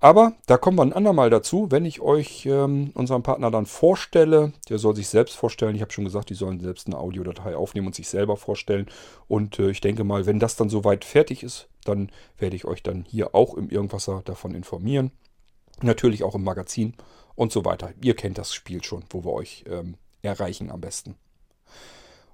Aber da kommen wir ein andermal dazu, wenn ich euch ähm, unseren Partner dann vorstelle. Der soll sich selbst vorstellen. Ich habe schon gesagt, die sollen selbst eine Audiodatei aufnehmen und sich selber vorstellen. Und äh, ich denke mal, wenn das dann soweit fertig ist, dann werde ich euch dann hier auch im Irgendwasser davon informieren. Natürlich auch im Magazin und so weiter. Ihr kennt das Spiel schon, wo wir euch ähm, erreichen am besten.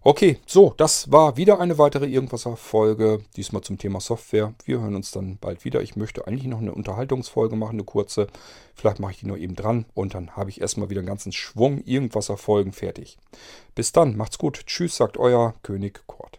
Okay, so, das war wieder eine weitere Irgendwasser-Folge, diesmal zum Thema Software. Wir hören uns dann bald wieder. Ich möchte eigentlich noch eine Unterhaltungsfolge machen, eine kurze. Vielleicht mache ich die noch eben dran und dann habe ich erstmal wieder einen ganzen Schwung Irgendwasser-Folgen fertig. Bis dann, macht's gut. Tschüss, sagt euer König Kort.